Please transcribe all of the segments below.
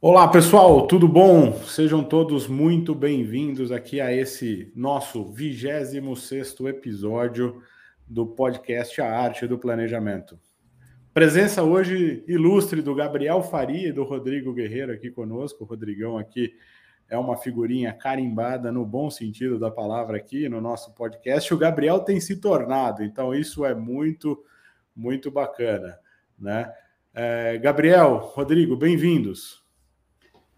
Olá pessoal, tudo bom? Sejam todos muito bem-vindos aqui a esse nosso 26 episódio do podcast A Arte do Planejamento. Presença hoje ilustre do Gabriel Faria e do Rodrigo Guerreiro aqui conosco. O Rodrigão aqui é uma figurinha carimbada no bom sentido da palavra aqui no nosso podcast. O Gabriel tem se tornado, então isso é muito, muito bacana, né? É, Gabriel, Rodrigo, bem-vindos.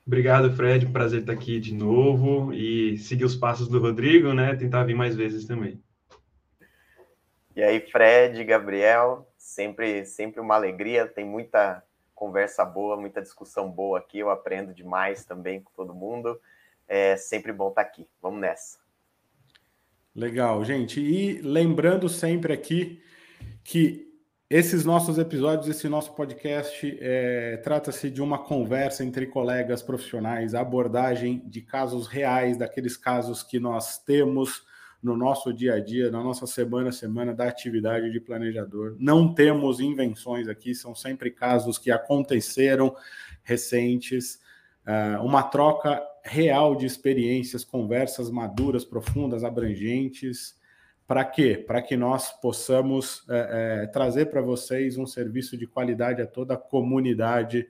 Obrigado, Fred. Prazer estar aqui de novo e seguir os passos do Rodrigo, né? Tentar vir mais vezes também. E aí, Fred, Gabriel, sempre, sempre uma alegria. Tem muita conversa boa, muita discussão boa aqui. Eu aprendo demais também com todo mundo. É sempre bom estar aqui. Vamos nessa. Legal, gente. E lembrando sempre aqui que esses nossos episódios, esse nosso podcast, é, trata-se de uma conversa entre colegas profissionais, abordagem de casos reais, daqueles casos que nós temos no nosso dia a dia, na nossa semana a semana da atividade de planejador. Não temos invenções aqui, são sempre casos que aconteceram recentes, uh, uma troca real de experiências, conversas maduras, profundas, abrangentes para quê? Para que nós possamos é, é, trazer para vocês um serviço de qualidade a toda a comunidade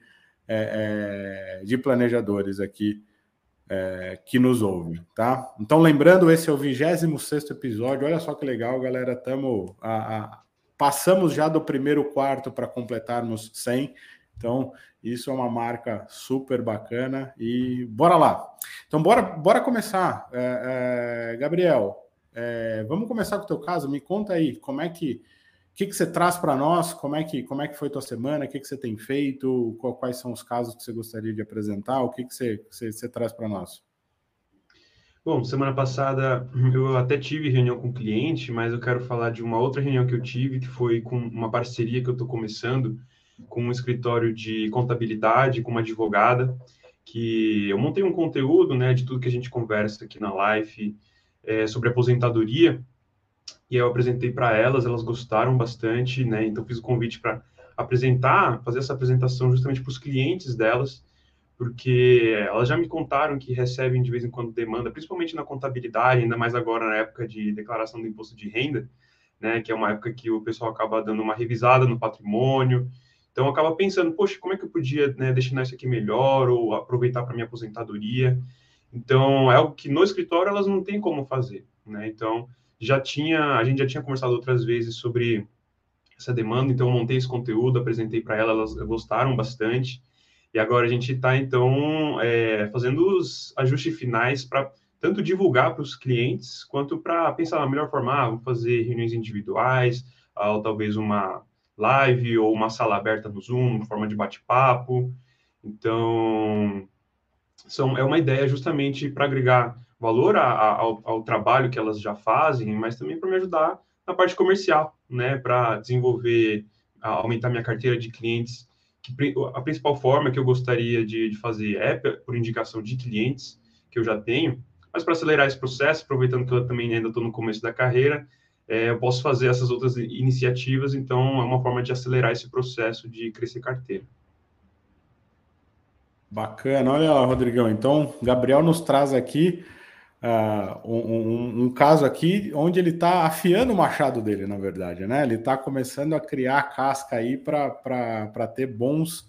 é, é de planejadores aqui é, que nos ouve, tá? Então, lembrando, esse é o 26 episódio. Olha só que legal, galera. Tamo a, a, passamos já do primeiro quarto para completarmos 100. Então, isso é uma marca super bacana. E bora lá. Então, bora, bora começar. É, Gabriel, é, vamos começar com o teu caso. Me conta aí, como é que o que, que você traz para nós? Como é que como é que foi tua semana? O que, que você tem feito? Quais são os casos que você gostaria de apresentar? O que, que você, você, você traz para nós? Bom, semana passada eu até tive reunião com cliente, mas eu quero falar de uma outra reunião que eu tive, que foi com uma parceria que eu estou começando com um escritório de contabilidade, com uma advogada, que eu montei um conteúdo, né, de tudo que a gente conversa aqui na live, é, sobre aposentadoria, e eu apresentei para elas, elas gostaram bastante, né? Então fiz o convite para apresentar, fazer essa apresentação justamente para os clientes delas, porque elas já me contaram que recebem de vez em quando demanda, principalmente na contabilidade, ainda mais agora na época de declaração do imposto de renda, né? Que é uma época que o pessoal acaba dando uma revisada no patrimônio. Então acaba pensando, poxa, como é que eu podia né, destinar isso aqui melhor ou aproveitar para minha aposentadoria? Então, é algo que no escritório elas não têm como fazer, né? Então, já tinha, a gente já tinha conversado outras vezes sobre essa demanda, então montei esse conteúdo, apresentei para elas, elas gostaram bastante, e agora a gente está, então, é, fazendo os ajustes finais para tanto divulgar para os clientes, quanto para pensar na melhor forma, ah, vamos fazer reuniões individuais, ah, ou talvez uma live, ou uma sala aberta no Zoom, forma de bate-papo, então, são, é uma ideia justamente para agregar valor a, a, ao, ao, trabalho que elas já fazem, mas também para me ajudar na parte comercial, né, para desenvolver, aumentar minha carteira de clientes. Que, a principal forma que eu gostaria de, de fazer é por indicação de clientes que eu já tenho, mas para acelerar esse processo, aproveitando que eu também ainda estou no começo da carreira, é, eu posso fazer essas outras iniciativas, então é uma forma de acelerar esse processo de crescer carteira. Bacana, olha lá, Rodrigão. Então, Gabriel nos traz aqui uh, um, um, um, caso aqui onde ele está afiando o machado dele, na verdade, né? Ele está começando a criar a casca aí para ter bons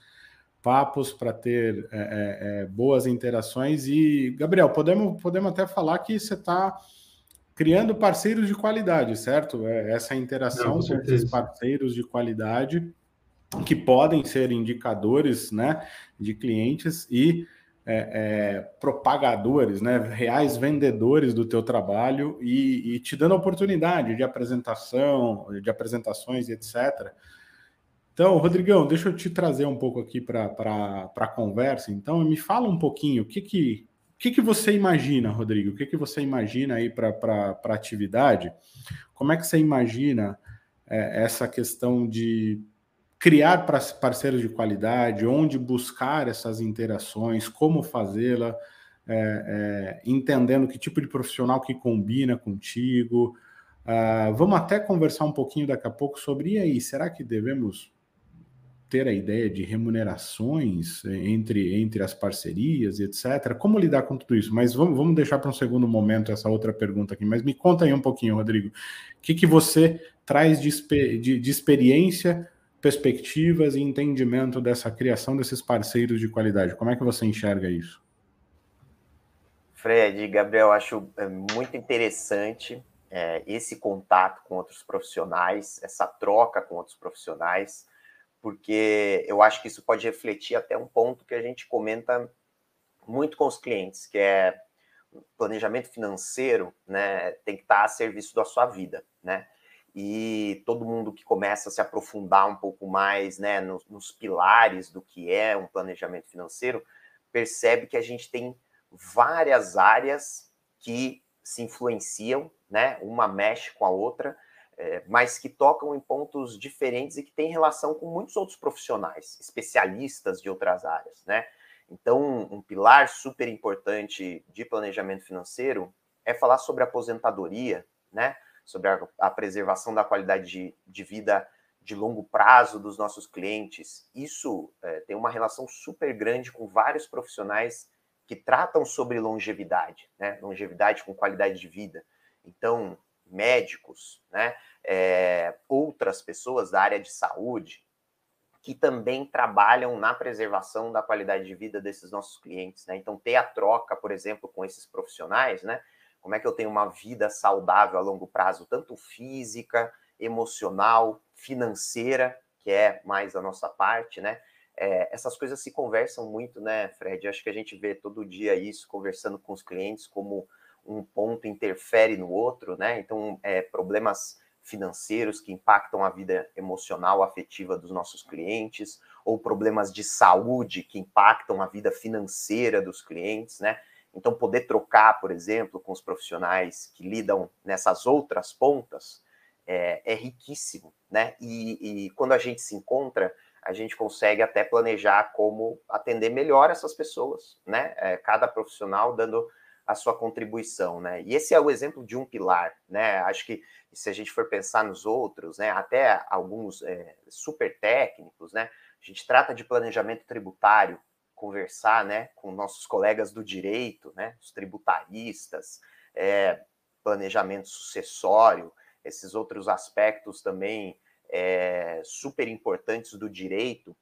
papos, para ter é, é, é, boas interações. E, Gabriel, podemos, podemos até falar que você está criando parceiros de qualidade, certo? É, essa interação Não, com esses parceiros de qualidade que podem ser indicadores né, de clientes e é, é, propagadores, né, reais vendedores do teu trabalho e, e, te dando oportunidade de apresentação, de apresentações e etc. Então, Rodrigão, deixa eu te trazer um pouco aqui para a conversa. Então, me fala um pouquinho o que, que, o que, que você imagina, Rodrigo? O que, que você imagina aí para a atividade? Como é que você imagina é, essa questão de criar parceiros de qualidade, onde buscar essas interações, como fazê-la, é, é, entendendo que tipo de profissional que combina contigo. Uh, vamos até conversar um pouquinho daqui a pouco sobre e aí, será que devemos ter a ideia de remunerações entre, entre as parcerias etc. Como lidar com tudo isso? Mas vamos, vamos deixar para um segundo momento essa outra pergunta aqui. Mas me conta aí um pouquinho, Rodrigo. O que, que você traz de, de, de experiência, perspectivas e entendimento dessa criação desses parceiros de qualidade? Como é que você enxerga isso? Fred, Gabriel, acho é, muito interessante é, esse contato com outros profissionais, essa troca com outros profissionais porque eu acho que isso pode refletir até um ponto que a gente comenta muito com os clientes, que é planejamento financeiro, né, tem que estar a serviço da sua vida, né? E todo mundo que começa a se aprofundar um pouco mais, né, nos, nos pilares do que é um planejamento financeiro, percebe que a gente tem várias áreas que se influenciam, né? Uma mexe com a outra é, mas que tocam em pontos diferentes e que têm relação com muitos outros profissionais, especialistas de outras áreas, né? Então, um pilar super importante de planejamento financeiro é falar sobre aposentadoria, né? Sobre a, a preservação da qualidade de, de, vida de longo prazo dos nossos clientes. Isso é, tem uma relação super grande com vários profissionais que tratam sobre longevidade, né? Longevidade com qualidade de vida. Então, médicos, né? É, outras pessoas da área de saúde que também trabalham na preservação da qualidade de vida desses nossos clientes, né? Então, ter a troca, por exemplo, com esses profissionais, né? Como é que eu tenho uma vida saudável a longo prazo, tanto física, emocional, financeira, que é mais a nossa parte, né? É, essas coisas se conversam muito, né, Fred? Acho que a gente vê todo dia isso, conversando com os clientes, como um ponto interfere no outro, né? Então, é, problemas financeiros que impactam a vida emocional, afetiva dos nossos clientes, ou problemas de saúde que impactam a vida financeira dos clientes, né? Então, poder trocar, por exemplo, com os profissionais que lidam nessas outras pontas é, é riquíssimo, né? E, e quando a gente se encontra, a gente consegue até planejar como atender melhor essas pessoas, né? É, cada profissional dando a sua contribuição, né? E esse é o exemplo de um pilar, né? Acho que se a gente for pensar nos outros, né, até alguns é, super técnicos, né? A gente trata de planejamento tributário, conversar, né, com nossos colegas do direito, né, os tributaristas, é, planejamento sucessório, esses outros aspectos também é, super importantes do direito,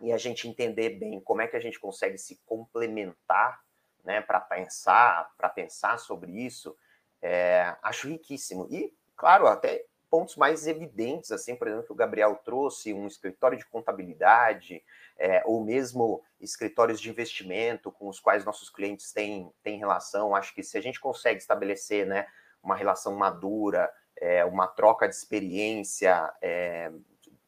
e a gente entender bem como é que a gente consegue se complementar né, para pensar, para pensar sobre isso, é, acho riquíssimo. E, claro, até pontos mais evidentes, assim, por exemplo, que o Gabriel trouxe, um escritório de contabilidade, é, ou mesmo escritórios de investimento com os quais nossos clientes têm, têm relação. Acho que se a gente consegue estabelecer né, uma relação madura, é, uma troca de experiência é,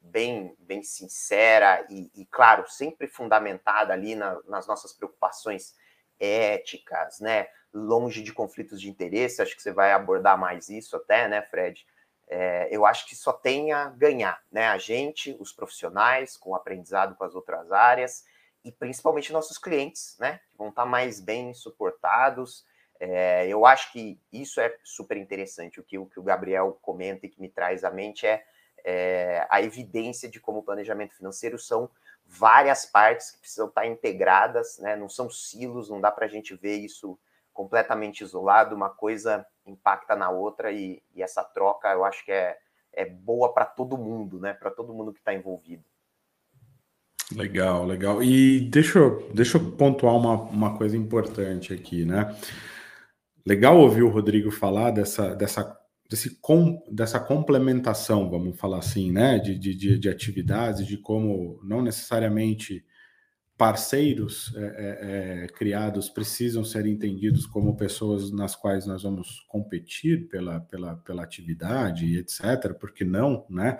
bem, bem sincera e, e, claro, sempre fundamentada ali na, nas nossas preocupações éticas, né? Longe de conflitos de interesse, acho que você vai abordar mais isso até, né, Fred? É, eu acho que só tem a ganhar, né? A gente, os profissionais, com o aprendizado com as outras áreas, e principalmente nossos clientes, né? Que vão estar mais bem suportados. É, eu acho que isso é super interessante. O que, o que o Gabriel comenta e que me traz à mente é, é a evidência de como o planejamento financeiro são várias partes que precisam estar integradas, né? não são silos, não dá para a gente ver isso completamente isolado, uma coisa impacta na outra e, e essa troca eu acho que é, é boa para todo mundo, né? para todo mundo que está envolvido. Legal, legal. E deixa eu, deixa eu pontuar uma, uma coisa importante aqui, né? Legal ouvir o Rodrigo falar dessa, dessa desse com, dessa complementação, vamos falar assim, né, de, de, de atividades, de como não necessariamente parceiros é, é, é, criados precisam ser entendidos como pessoas nas quais nós vamos competir pela, pela, pela atividade, etc. Porque não, né?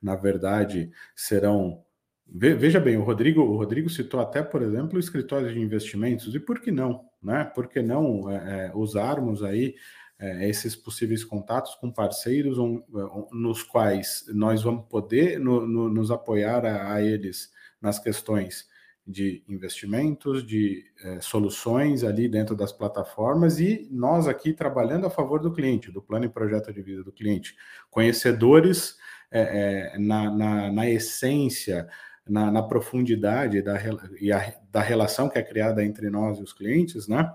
Na verdade, serão. Veja bem, o Rodrigo, o Rodrigo citou até, por exemplo, escritórios de investimentos, e por que não? Né? Por que não é, é usarmos aí é, esses possíveis contatos com parceiros um, nos quais nós vamos poder no, no, nos apoiar a, a eles nas questões de investimentos, de é, soluções ali dentro das plataformas e nós aqui trabalhando a favor do cliente, do plano e projeto de vida do cliente, conhecedores é, é, na, na, na, essência, na, na profundidade da, e a, da relação que é criada entre nós e os clientes, né?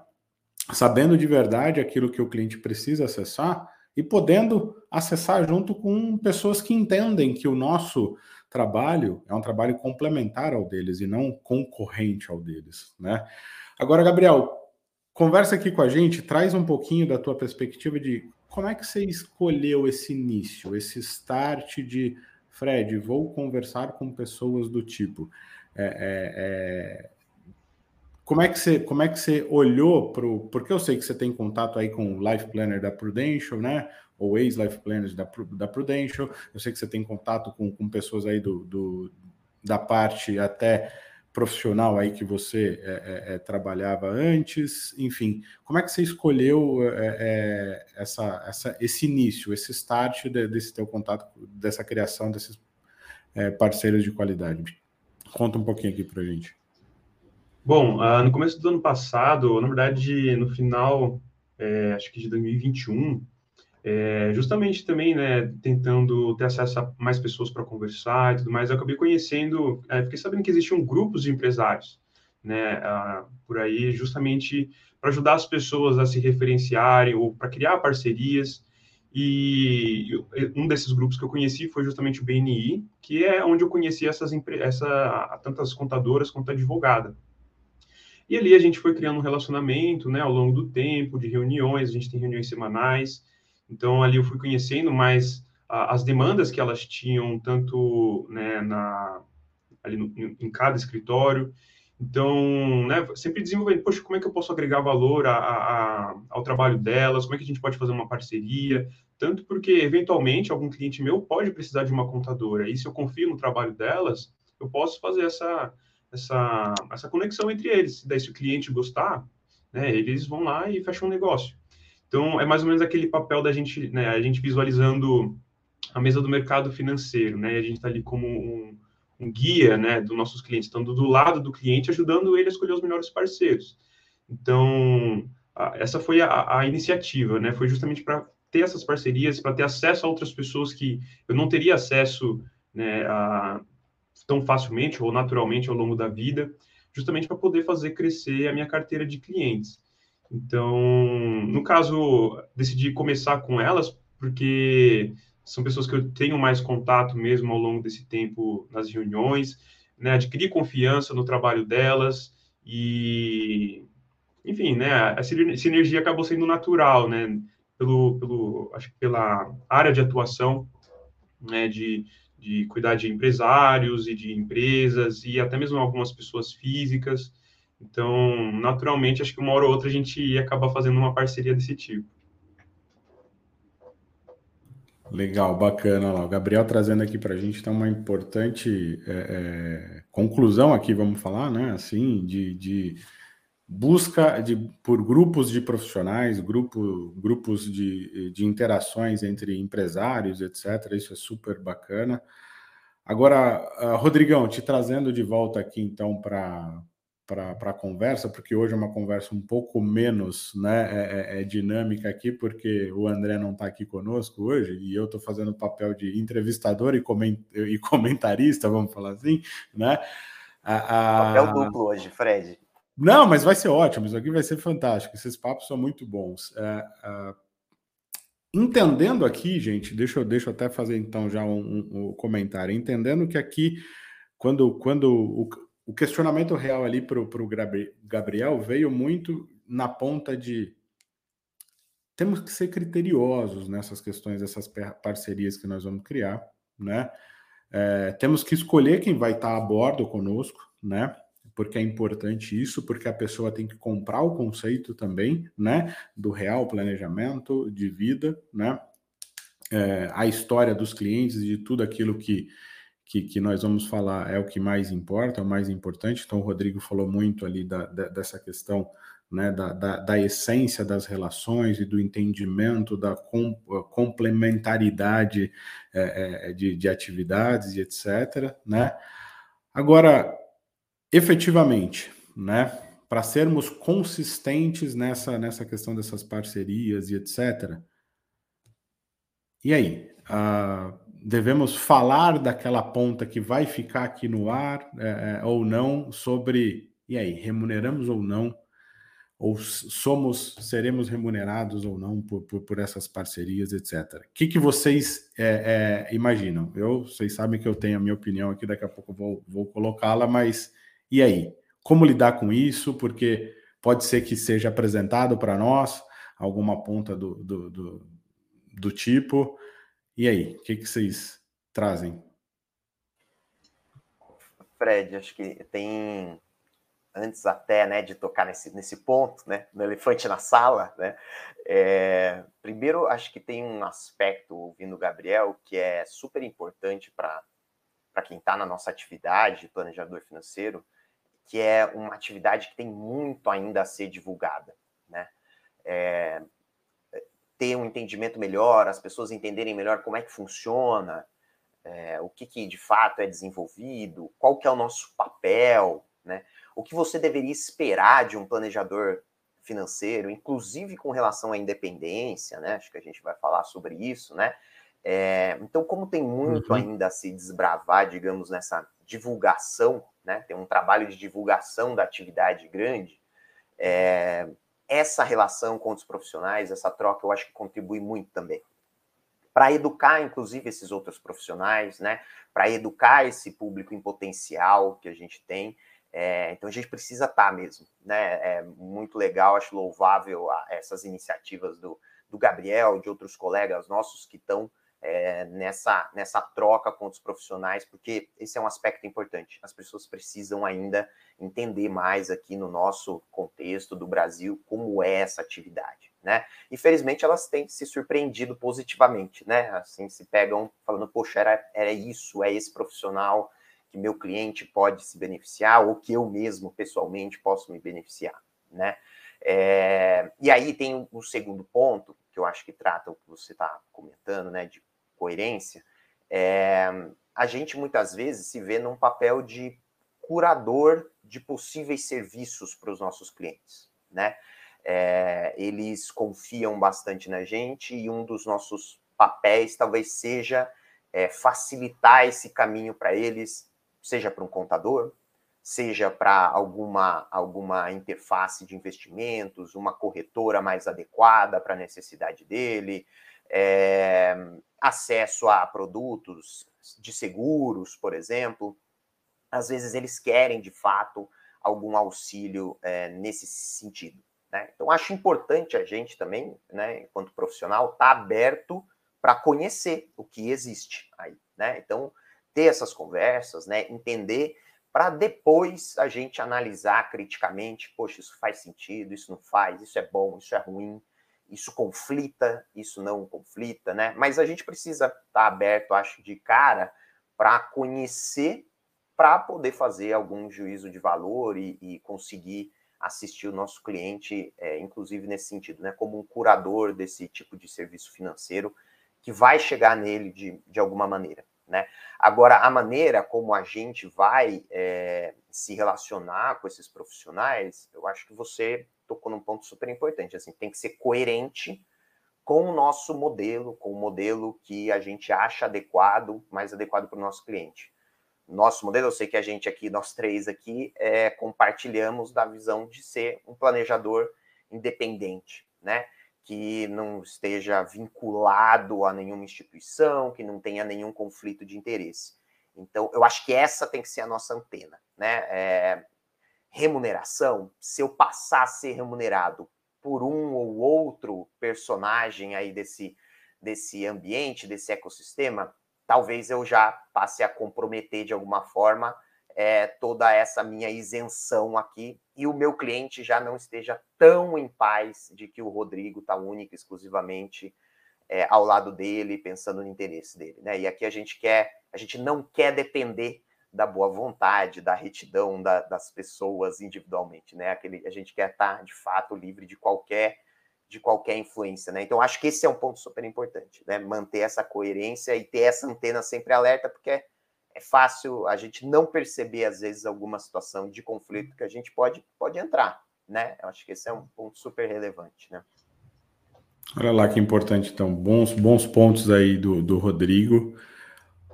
Sabendo de verdade aquilo que o cliente precisa acessar e podendo acessar junto com pessoas que entendem que o nosso trabalho é um trabalho complementar ao deles e não concorrente ao deles, né? Agora, Gabriel, conversa aqui com a gente, traz um pouquinho da tua perspectiva de como é que você escolheu esse início, esse start de Fred, vou conversar com pessoas do tipo. É, é, é, como é que você como é que você olhou para o. Porque eu sei que você tem contato aí com o Life Planner da Prudential, né? Ou ex-life planners da, da Prudential. Eu sei que você tem contato com, com pessoas aí do, do da parte até profissional aí que você é, é, é, trabalhava antes, enfim, como é que você escolheu é, é essa, essa, esse início, esse start de, desse teu contato, dessa criação desses é, parceiros de qualidade? Conta um pouquinho aqui para gente. Bom, uh, no começo do ano passado, na verdade, no final, acho que de 2021, é, justamente também, né, tentando ter acesso a mais pessoas para conversar e tudo mais, eu acabei conhecendo, é, fiquei sabendo que existiam grupos de empresários, né, ah, por aí, justamente para ajudar as pessoas a se referenciarem ou para criar parcerias. E um desses grupos que eu conheci foi justamente o BNI, que é onde eu conheci essas essa, tantas contadoras quanto advogada. E ali a gente foi criando um relacionamento, né, ao longo do tempo, de reuniões, a gente tem reuniões semanais, então, ali eu fui conhecendo mais as demandas que elas tinham, tanto né, na, ali no, em cada escritório. Então, né, sempre desenvolvendo, poxa, como é que eu posso agregar valor a, a, ao trabalho delas? Como é que a gente pode fazer uma parceria? Tanto porque, eventualmente, algum cliente meu pode precisar de uma contadora. E se eu confio no trabalho delas, eu posso fazer essa, essa, essa conexão entre eles. Daí, se o cliente gostar, né, eles vão lá e fecham um negócio. Então, é mais ou menos aquele papel da gente, né, a gente visualizando a mesa do mercado financeiro, né, a gente está ali como um, um, guia, né, dos nossos clientes, estando do lado do cliente, ajudando ele a escolher os melhores parceiros. Então, a, essa foi a, a, iniciativa, né, foi justamente para ter essas parcerias, para ter acesso a outras pessoas que eu não teria acesso, né, a, tão facilmente ou naturalmente ao longo da vida, justamente para poder fazer crescer a minha carteira de clientes. Então, no caso, decidi começar com elas porque são pessoas que eu tenho mais contato mesmo ao longo desse tempo nas reuniões, né? Adquiri confiança no trabalho delas e, enfim, né? A sinergia acabou sendo natural, né? Pelo, pelo acho que pela área de atuação, né? De, de cuidar de empresários e de empresas e até mesmo algumas pessoas físicas. Então, naturalmente, acho que uma hora ou outra a gente ia acabar fazendo uma parceria desse tipo. Legal, bacana lá. O Gabriel trazendo aqui para a gente então, uma importante é, é, conclusão aqui, vamos falar, né? Assim, de, de busca de, por grupos de profissionais, grupo, grupos de, de interações entre empresários, etc. Isso é super bacana. Agora, uh, Rodrigão, te trazendo de volta aqui então para para a conversa, porque hoje é uma conversa um pouco menos né, é, é, é dinâmica aqui, porque o André não está aqui conosco hoje e eu estou fazendo o papel de entrevistador e, coment, e comentarista, vamos falar assim, né? A, a... Papel duplo hoje, Fred. Não, mas vai ser ótimo, isso aqui vai ser fantástico, esses papos são muito bons. É, é, entendendo aqui, gente, deixa eu, deixa eu até fazer então já um, um, um comentário, entendendo que aqui, quando, quando o, o questionamento real ali para o Gabriel veio muito na ponta de temos que ser criteriosos nessas questões, dessas parcerias que nós vamos criar, né? É, temos que escolher quem vai estar a bordo conosco, né? porque é importante isso, porque a pessoa tem que comprar o conceito também, né, do real planejamento de vida, né, é, a história dos clientes e de tudo aquilo que, que, que, nós vamos falar é o que mais importa, é o mais importante. Então, o Rodrigo falou muito ali da, da, dessa questão né, da, da, da, essência das relações e do entendimento da com, complementaridade é, é, de, de atividades e etc. Né? Agora, efetivamente, né, para sermos consistentes nessa, nessa questão dessas parcerias e etc. E aí? Uh, devemos falar daquela ponta que vai ficar aqui no ar é, é, ou não sobre e aí remuneramos ou não ou somos, seremos remunerados ou não por, por, por essas parcerias, etc. O que, que vocês é, é, imaginam? Eu, vocês sabem que eu tenho a minha opinião aqui, daqui a pouco vou, vou colocá-la, mas e aí? Como lidar com isso? Porque pode ser que seja apresentado para nós alguma ponta do, do, do, do, tipo. E aí, o que, que vocês trazem? Fred, acho que tem antes até né, de tocar nesse, nesse ponto, né, no elefante na sala, né, é, primeiro acho que tem um aspecto, ouvindo o Gabriel, que é super importante para quem está na nossa atividade de planejador financeiro, que é uma atividade que tem muito ainda a ser divulgada, né, é, ter um entendimento melhor, as pessoas entenderem melhor como é que funciona, é, o que, que de fato é desenvolvido, qual que é o nosso papel, né? o que você deveria esperar de um planejador financeiro, inclusive com relação à independência, né? Acho que a gente vai falar sobre isso, né? É, então, como tem muito uhum. ainda a se desbravar, digamos, nessa divulgação, né? Tem um trabalho de divulgação da atividade grande. É, essa relação com os profissionais, essa troca, eu acho que contribui muito também para educar, inclusive, esses outros profissionais, né? Para educar esse público em potencial que a gente tem. É, então a gente precisa estar tá mesmo, né? É muito legal, acho louvável essas iniciativas do, do Gabriel, de outros colegas nossos que estão é, nessa, nessa troca com os profissionais, porque esse é um aspecto importante. As pessoas precisam ainda entender mais aqui no nosso contexto do Brasil como é essa atividade, né? Infelizmente elas têm se surpreendido positivamente, né? Assim se pegam falando, poxa, era, era isso, é esse profissional que meu cliente pode se beneficiar ou que eu mesmo pessoalmente posso me beneficiar, né? É, e aí tem o um segundo ponto que eu acho que trata o que você está comentando, né, de coerência. É, a gente muitas vezes se vê num papel de curador de possíveis serviços para os nossos clientes, né? É, eles confiam bastante na gente e um dos nossos papéis talvez seja é, facilitar esse caminho para eles, seja para um contador, seja para alguma, alguma interface de investimentos, uma corretora mais adequada para a necessidade dele, é, acesso a produtos de seguros, por exemplo. Às vezes eles querem, de fato, algum auxílio é, nesse sentido. Né? Então, acho importante a gente também, né, enquanto profissional, estar tá aberto para conhecer o que existe aí. Né? Então, ter essas conversas, né, entender para depois a gente analisar criticamente, poxa, isso faz sentido, isso não faz, isso é bom, isso é ruim, isso conflita, isso não conflita, né? Mas a gente precisa estar tá aberto, acho, de cara para conhecer, para poder fazer algum juízo de valor e, e conseguir assistir o nosso cliente, é, inclusive nesse sentido, né? Como um curador desse tipo de serviço financeiro que vai chegar nele de, de alguma maneira. Né? Agora, a maneira como a gente vai é, se relacionar com esses profissionais, eu acho que você tocou num ponto super importante. Assim, tem que ser coerente com o nosso modelo, com o modelo que a gente acha adequado, mais adequado para o nosso cliente. Nosso modelo, eu sei que a gente aqui, nós três aqui, é, compartilhamos da visão de ser um planejador independente, né? que não esteja vinculado a nenhuma instituição, que não tenha nenhum conflito de interesse. Então, eu acho que essa tem que ser a nossa antena, né? É, remuneração, se eu passar a ser remunerado por um ou outro personagem aí desse, desse ambiente, desse ecossistema, talvez eu já passe a comprometer de alguma forma é, toda essa minha isenção aqui e o meu cliente já não esteja tão em paz de que o Rodrigo está único exclusivamente é, ao lado dele, pensando no interesse dele. Né? E aqui a gente quer, a gente não quer depender da boa vontade, da retidão da, das pessoas individualmente, né? Aquele, a gente quer estar tá, de fato livre de qualquer de qualquer influência, né? Então acho que esse é um ponto super importante, né? Manter essa coerência e ter essa antena sempre alerta, porque é, fácil a gente não perceber às vezes alguma situação de conflito que a gente pode pode entrar, né? Eu acho que esse é um ponto super relevante, né? Olha lá que importante, então, bons bons pontos aí do, do Rodrigo.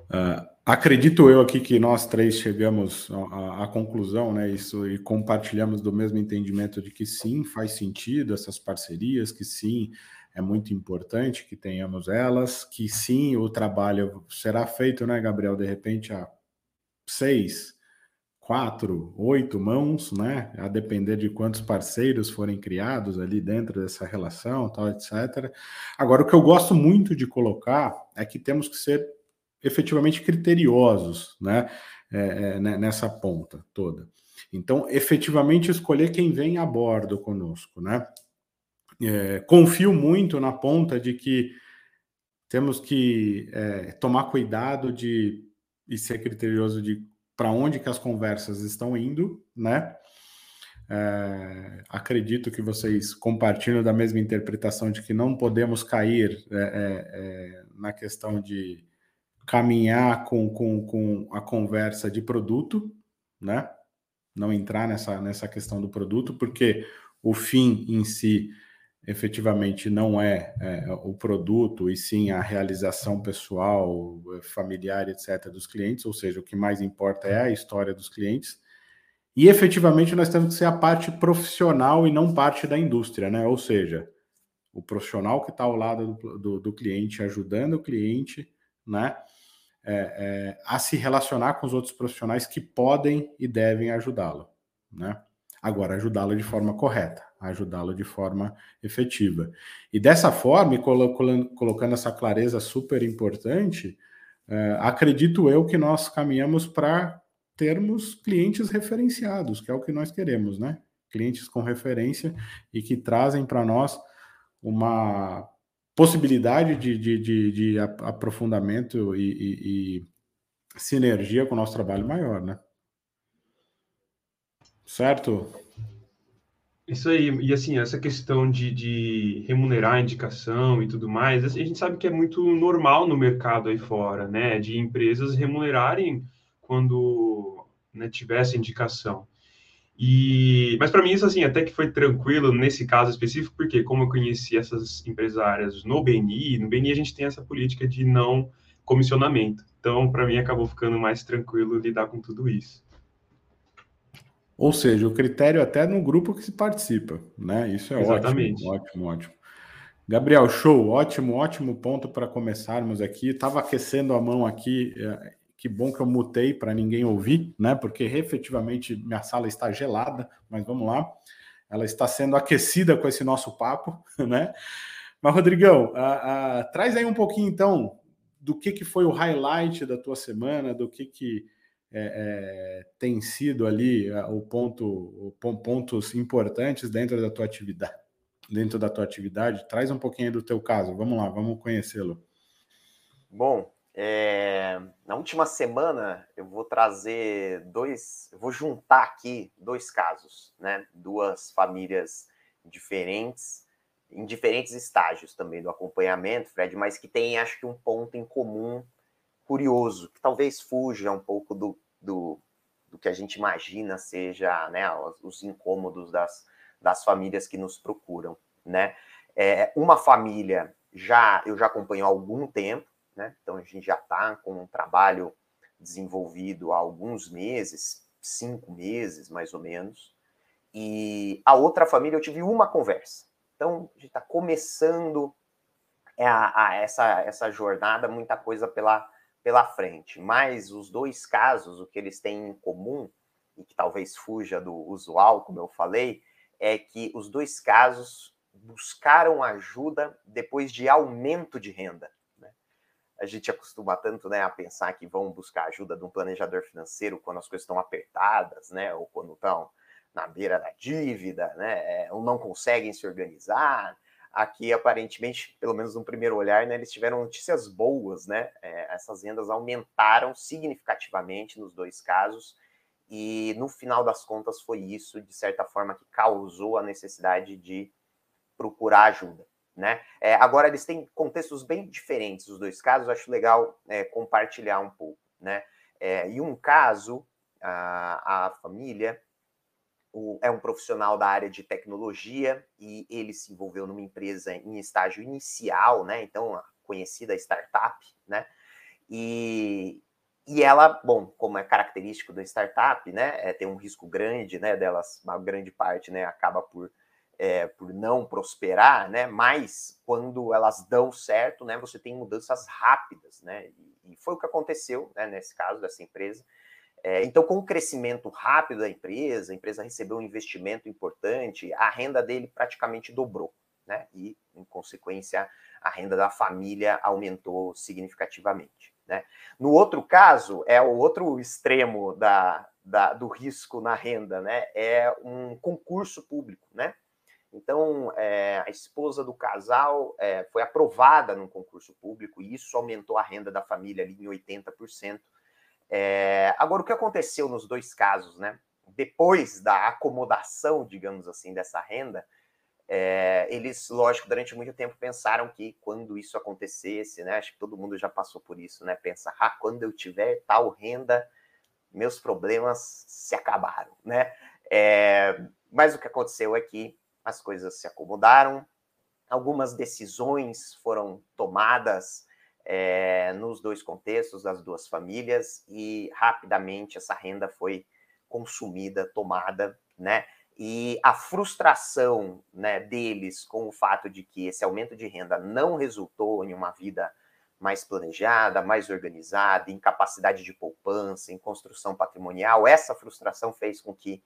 Uh, Acredito eu aqui que nós três chegamos à, à, conclusão, né? Isso e compartilhamos do mesmo entendimento de que sim, faz sentido essas parcerias, que sim, é muito importante que tenhamos elas, que sim, o trabalho será feito, né, Gabriel? De repente a seis, quatro, oito mãos, né? A depender de quantos parceiros forem criados ali dentro dessa relação, tal, etc. Agora, o que eu gosto muito de colocar é que temos que ser efetivamente criteriosos né, é, é, né, nessa ponta toda. Então, efetivamente escolher quem vem a bordo conosco. Né? É, confio muito na ponta de que temos que é, tomar cuidado de e ser criterioso de para onde que as conversas estão indo, né? É, acredito que vocês compartilham da mesma interpretação de que não podemos cair é, é, na questão de caminhar com, com, com a conversa de produto, né? Não entrar nessa, nessa questão do produto, porque o fim em si efetivamente não é, é, o produto, e sim a realização pessoal, familiar, etc., dos clientes, ou seja, o que mais importa é a história dos clientes. E efetivamente nós temos que ser a parte profissional e não parte da indústria, né? Ou seja, o profissional que está ao lado do, do, do cliente, ajudando o cliente, né? É, é, a se relacionar com os outros profissionais que podem e devem ajudá-lo, né? Agora, ajudá-lo de forma correta, ajudá-lo de forma efetiva. E dessa forma, e colocando, colocando essa clareza super importante, é, acredito eu que nós caminhamos para termos clientes referenciados, que é o que nós queremos, né? Clientes com referência e que trazem para nós uma possibilidade de, de, de, de aprofundamento e, e, e, sinergia com o nosso trabalho maior, né? Certo? Isso aí, e assim, essa questão de, de remunerar a indicação e tudo mais, a gente sabe que é muito normal no mercado aí fora, né? De empresas remunerarem quando né, tivesse indicação. E, mas para mim isso assim até que foi tranquilo nesse caso específico, porque como eu conheci essas empresárias no BNI, no BNI a gente tem essa política de não comissionamento. Então, para mim acabou ficando mais tranquilo lidar com tudo isso. Ou seja, o critério até no grupo que se participa, né? Isso é Exatamente. ótimo, ótimo, ótimo. Gabriel, show, ótimo, ótimo ponto para começarmos aqui. Estava aquecendo a mão aqui é, que bom que eu mutei para ninguém ouvir, né? Porque efetivamente minha sala está gelada, mas vamos lá. Ela está sendo aquecida com esse nosso papo, né? Mas, Rodrigão, traz aí um pouquinho então do que, que foi o highlight da tua semana, do que, que é, é, tem sido ali o ponto, o, pontos importantes dentro da tua atividade, dentro da tua atividade. Traz um pouquinho do teu caso. Vamos lá, vamos conhecê-lo. Bom, é, na última semana eu vou trazer dois, vou juntar aqui dois casos, né? Duas famílias diferentes, em diferentes estágios também do acompanhamento, Fred, mas que tem acho que um ponto em comum curioso, que talvez fuja um pouco do, do, do que a gente imagina seja né, os incômodos das, das famílias que nos procuram, né? É, uma família já eu já acompanho há algum tempo né? Então a gente já está com um trabalho desenvolvido há alguns meses, cinco meses mais ou menos. E a outra família eu tive uma conversa. Então a gente está começando a, a, essa, essa jornada, muita coisa pela, pela frente. Mas os dois casos, o que eles têm em comum, e que talvez fuja do usual, como eu falei, é que os dois casos buscaram ajuda depois de aumento de renda. A gente acostuma tanto né, a pensar que vão buscar ajuda de um planejador financeiro quando as coisas estão apertadas, né? Ou quando estão na beira da dívida, né? É, ou não conseguem se organizar. Aqui, aparentemente, pelo menos no primeiro olhar, né, eles tiveram notícias boas, né? É, essas vendas aumentaram significativamente nos dois casos, e no final das contas foi isso, de certa forma, que causou a necessidade de procurar ajuda. Né? É, agora, eles têm contextos bem diferentes, os dois casos, acho legal é, compartilhar um pouco. Né? É, em um caso, a, a família o, é um profissional da área de tecnologia e ele se envolveu numa empresa em estágio inicial, né? então, a conhecida startup, né? e, e ela, bom, como é característico da startup, né, é, tem um risco grande, né, delas, uma grande parte, né, acaba por é, por não prosperar, né? Mas quando elas dão certo, né? Você tem mudanças rápidas, né? E, foi o que aconteceu, né? Nesse caso dessa empresa. É, então, com o crescimento rápido da empresa, a empresa recebeu um investimento importante, a renda dele praticamente dobrou, né? E, em consequência, a renda da família aumentou significativamente. Né? No outro caso, é o outro extremo da, da, do risco na renda, né? É um concurso público, né? Então, é, a esposa do casal é, foi aprovada num concurso público e isso aumentou a renda da família ali em 80%. É, agora, o que aconteceu nos dois casos, né? Depois da acomodação, digamos assim, dessa renda, eles, lógico, durante muito tempo pensaram que quando isso acontecesse, né? Acho que todo mundo já passou por isso, né? Pensa, ah, quando eu tiver tal renda, meus problemas se acabaram, né? Mas o que aconteceu é que as coisas se acomodaram, algumas decisões foram tomadas é, nos dois contextos, das duas famílias, e rapidamente essa renda foi consumida, tomada, né? E a frustração né, deles com o fato de que esse aumento de renda não resultou em uma vida mais planejada, mais organizada, em capacidade de poupança, em construção patrimonial, essa frustração fez com que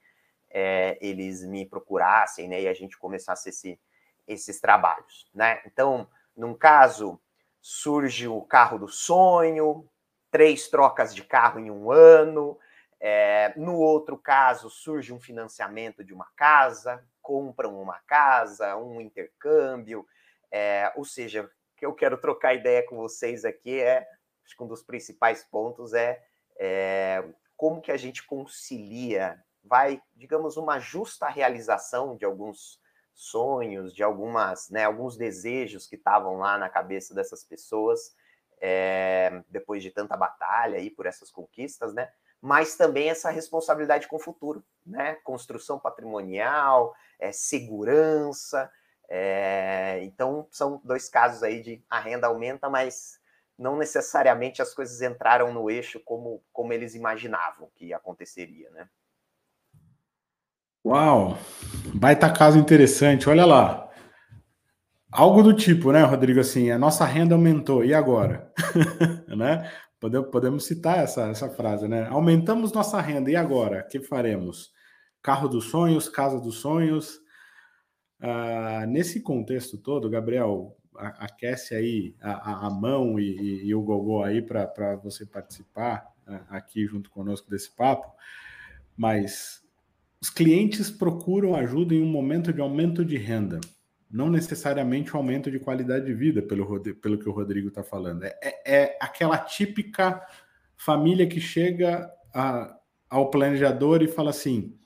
é, eles me procurassem, né, e a gente começasse esse, esses trabalhos, né? Então, num caso, surge o carro do sonho, três trocas de carro em um ano. É, no outro caso, surge um financiamento de uma casa, compram uma casa, um intercâmbio. É, ou seja, o que eu quero trocar ideia com vocês aqui é, acho que um dos principais pontos é, é como que a gente concilia vai, digamos, uma justa realização de alguns sonhos, de algumas, né, alguns desejos que estavam lá na cabeça dessas pessoas é, depois de tanta batalha aí por essas conquistas, né? Mas também essa responsabilidade com o futuro, né? Construção patrimonial, é, segurança. É, então são dois casos aí de a renda aumenta, mas não necessariamente as coisas entraram no eixo como, como eles imaginavam que aconteceria, né? Uau! Baita caso interessante, olha lá. Algo do tipo, né, Rodrigo? Assim, a nossa renda aumentou, e agora? né? Podemos, citar essa, essa frase, né? Aumentamos nossa renda, e agora? O que faremos? Carro dos sonhos, casa dos sonhos. Ah, nesse contexto todo, Gabriel, aquece aí a, a mão e, e, e, o gogô aí para você participar ah, aqui junto conosco desse papo. Mas os clientes procuram ajuda em um momento de aumento de renda, não necessariamente um aumento de qualidade de vida, pelo, pelo que o Rodrigo está falando. É, é, é, aquela típica família que chega a, ao planejador e fala assim: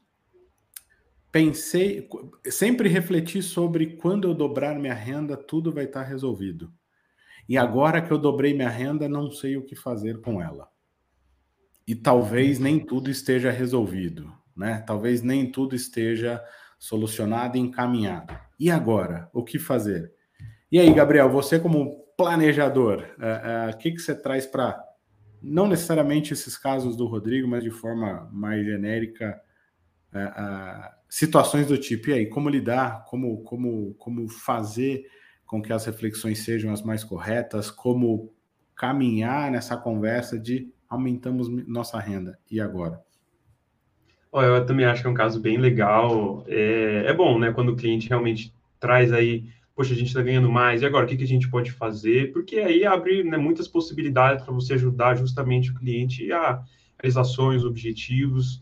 pensei, sempre refleti sobre quando eu dobrar minha renda, tudo vai estar tá resolvido. E agora que eu dobrei minha renda, não sei o que fazer com ela. E talvez nem tudo esteja resolvido né? Talvez nem tudo esteja solucionado e encaminhado. E agora, o que fazer? E aí, Gabriel, você como planejador, é, é, o que, que você traz para não necessariamente esses casos do Rodrigo, mas de forma mais genérica, é, situações do tipo, e aí, como lidar, como, como, como fazer com que as reflexões sejam as mais corretas, como caminhar nessa conversa de aumentamos nossa renda, e agora? Eu também acho que é um caso bem legal. É, é bom, né? Quando o cliente realmente traz aí poxa, a gente está ganhando mais, e agora o que, que a gente pode fazer? Porque aí abre né, muitas possibilidades para você ajudar justamente o cliente a realizações, objetivos,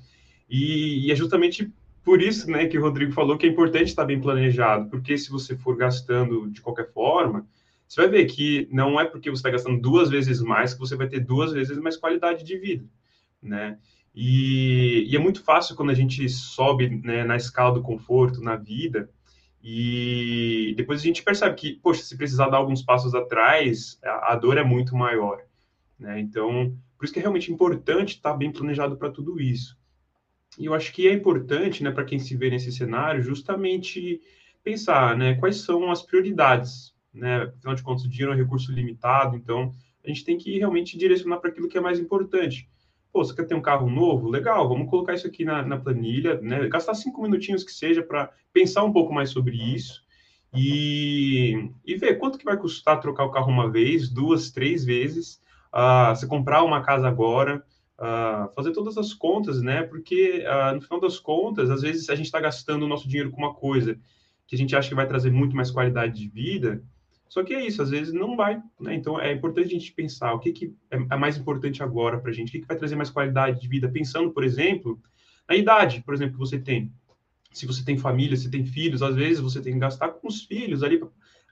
e, e, é justamente por isso né, que o Rodrigo falou que é importante estar bem planejado, porque se você for gastando de qualquer forma, você vai ver que não é porque você está gastando duas vezes mais que você vai ter duas vezes mais qualidade de vida, né? E, e é muito fácil quando a gente sobe né, na escala do conforto, na vida, e depois a gente percebe que, poxa, se precisar dar alguns passos atrás, a, a dor é muito maior. Né? Então, por isso que é realmente importante estar bem planejado para tudo isso. E eu acho que é importante, né, para quem se vê nesse cenário, justamente pensar, né, quais são as prioridades, né? Afinal de contas, o dinheiro é um recurso limitado, então a gente tem que realmente direcionar para aquilo que é mais importante. Pô, você quer ter um carro novo? Legal, vamos colocar isso aqui na, na planilha, né? Gastar cinco minutinhos que seja para pensar um pouco mais sobre isso e, e ver quanto que vai custar trocar o carro uma vez, duas, três vezes, uh, você comprar uma casa agora, uh, fazer todas as contas, né? Porque uh, no final das contas, às vezes a gente está gastando o nosso dinheiro com uma coisa que a gente acha que vai trazer muito mais qualidade de vida, só que é isso, às vezes não vai, né? Então é importante a gente pensar o que, que é mais importante agora para a gente, o que, que vai trazer mais qualidade de vida, pensando, por exemplo, na idade, por exemplo, que você tem. Se você tem família, se tem filhos, às vezes você tem que gastar com os filhos ali,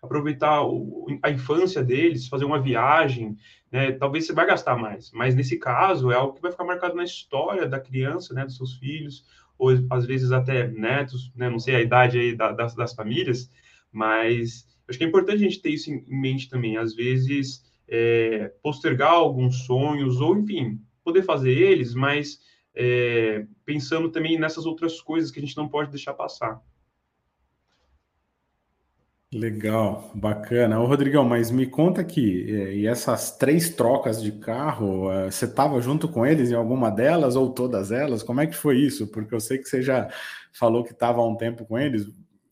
aproveitar o, a infância deles, fazer uma viagem, né? Talvez você vai gastar mais, mas nesse caso é algo que vai ficar marcado na história da criança, né? Dos seus filhos, ou às vezes até netos, né? Não sei a idade aí da, das, das famílias, mas Acho que é importante a gente ter isso em mente também. Às vezes, é, postergar alguns sonhos, ou enfim, poder fazer eles, mas é, pensando também nessas outras coisas que a gente não pode deixar passar. Legal, bacana. Ô, Rodrigão, mas me conta aqui, é, e essas três trocas de carro, é, você estava junto com eles em alguma delas ou todas elas? Como é que foi isso? Porque eu sei que você já falou que estava há um tempo com eles.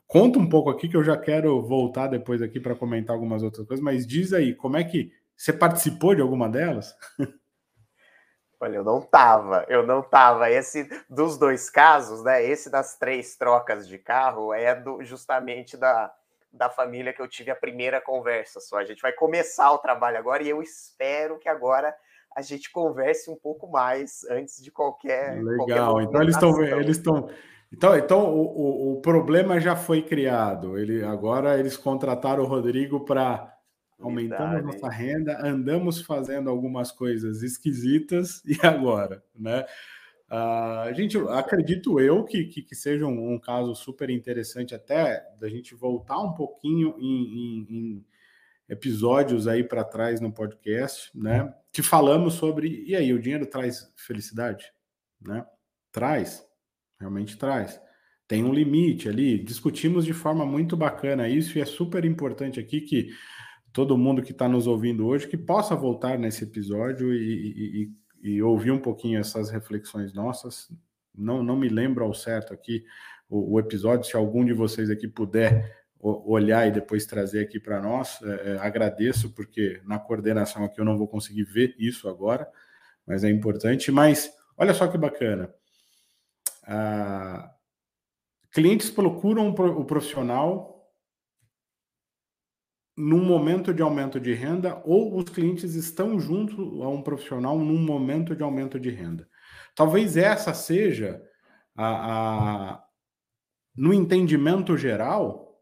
Conta um pouco aqui que eu já quero voltar depois aqui para comentar algumas outras coisas, mas diz aí, como é que você participou de alguma delas? Olha, eu não tava, eu não tava. Esse dos dois casos, né? Esse das três trocas de carro é do, justamente da, da família que eu tive a primeira conversa só. A gente vai começar o trabalho agora e eu espero que agora a gente converse um pouco mais antes de qualquer. Legal, qualquer então eles estão eles estão então, então o, o, o, problema já foi criado. Ele, agora eles contrataram o Rodrigo para aumentar a nossa renda, andamos fazendo algumas coisas esquisitas e agora, né? Uh, gente, acredito eu que, que, que seja um, um, caso super interessante até da gente voltar um pouquinho em, em, em episódios aí para trás no podcast, né? Que falamos sobre e aí o dinheiro traz felicidade, né? Traz, realmente traz. Tem um limite ali. Discutimos de forma muito bacana isso e é super importante aqui que todo mundo que está nos ouvindo hoje que possa voltar nesse episódio e, e, e, ouvir um pouquinho essas reflexões nossas. Não, não me lembro ao certo aqui o, o episódio. Se algum de vocês aqui puder olhar e depois trazer aqui para nós, é, é, agradeço porque na coordenação aqui eu não vou conseguir ver isso agora, mas é importante. Mas olha só que bacana. Ah, clientes procuram o profissional num momento de aumento de renda ou os clientes estão junto a um profissional num momento de aumento de renda. Talvez essa seja a, a no entendimento geral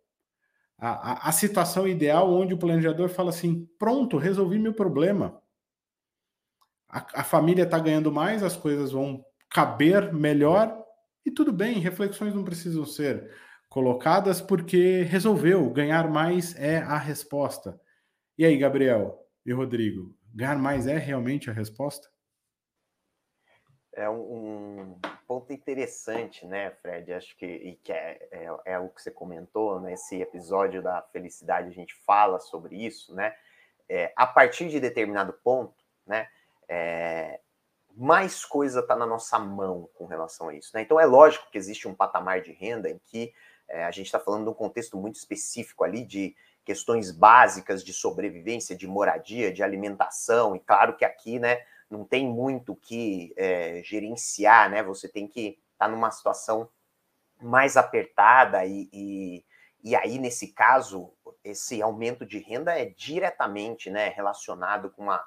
a, a, a situação ideal onde o planejador fala assim: pronto, resolvi meu problema. A, a família está ganhando mais, as coisas vão caber melhor e tudo bem, reflexões não precisam ser colocadas porque resolveu, ganhar mais é a resposta. E aí, Gabriel e Rodrigo, ganhar mais é realmente a resposta? É um, ponto interessante, né, Fred? Acho que, e que é, é, é o que você comentou nesse episódio da felicidade, a gente fala sobre isso, né? É, a partir de determinado ponto, né? É, mais coisa está na nossa mão com relação a isso. Né? Então é lógico que existe um patamar de renda em que é, a gente está falando de um contexto muito específico ali de questões básicas de sobrevivência, de moradia, de alimentação, e claro que aqui né, não tem muito que é, gerenciar, né? Você tem que estar tá numa situação mais apertada e, e, e aí, nesse caso, esse aumento de renda é diretamente né, relacionado com uma,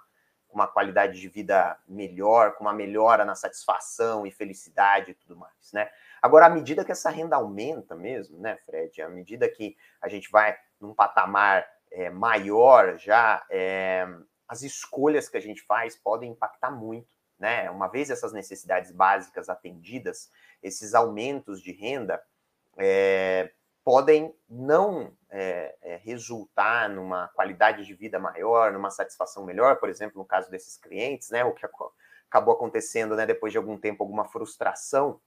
uma qualidade de vida melhor, com uma melhora na satisfação e felicidade e tudo mais, né? Agora, à medida que essa renda aumenta mesmo, né, Fred, à medida que a gente vai num patamar é, maior já, é, as escolhas que a gente faz podem impactar muito, né? Uma vez essas necessidades básicas atendidas, esses aumentos de renda é, podem não é, é, resultar numa qualidade de vida maior, numa satisfação melhor, por exemplo, no caso desses clientes, né, o que acabou acontecendo, né, depois de algum tempo, alguma frustração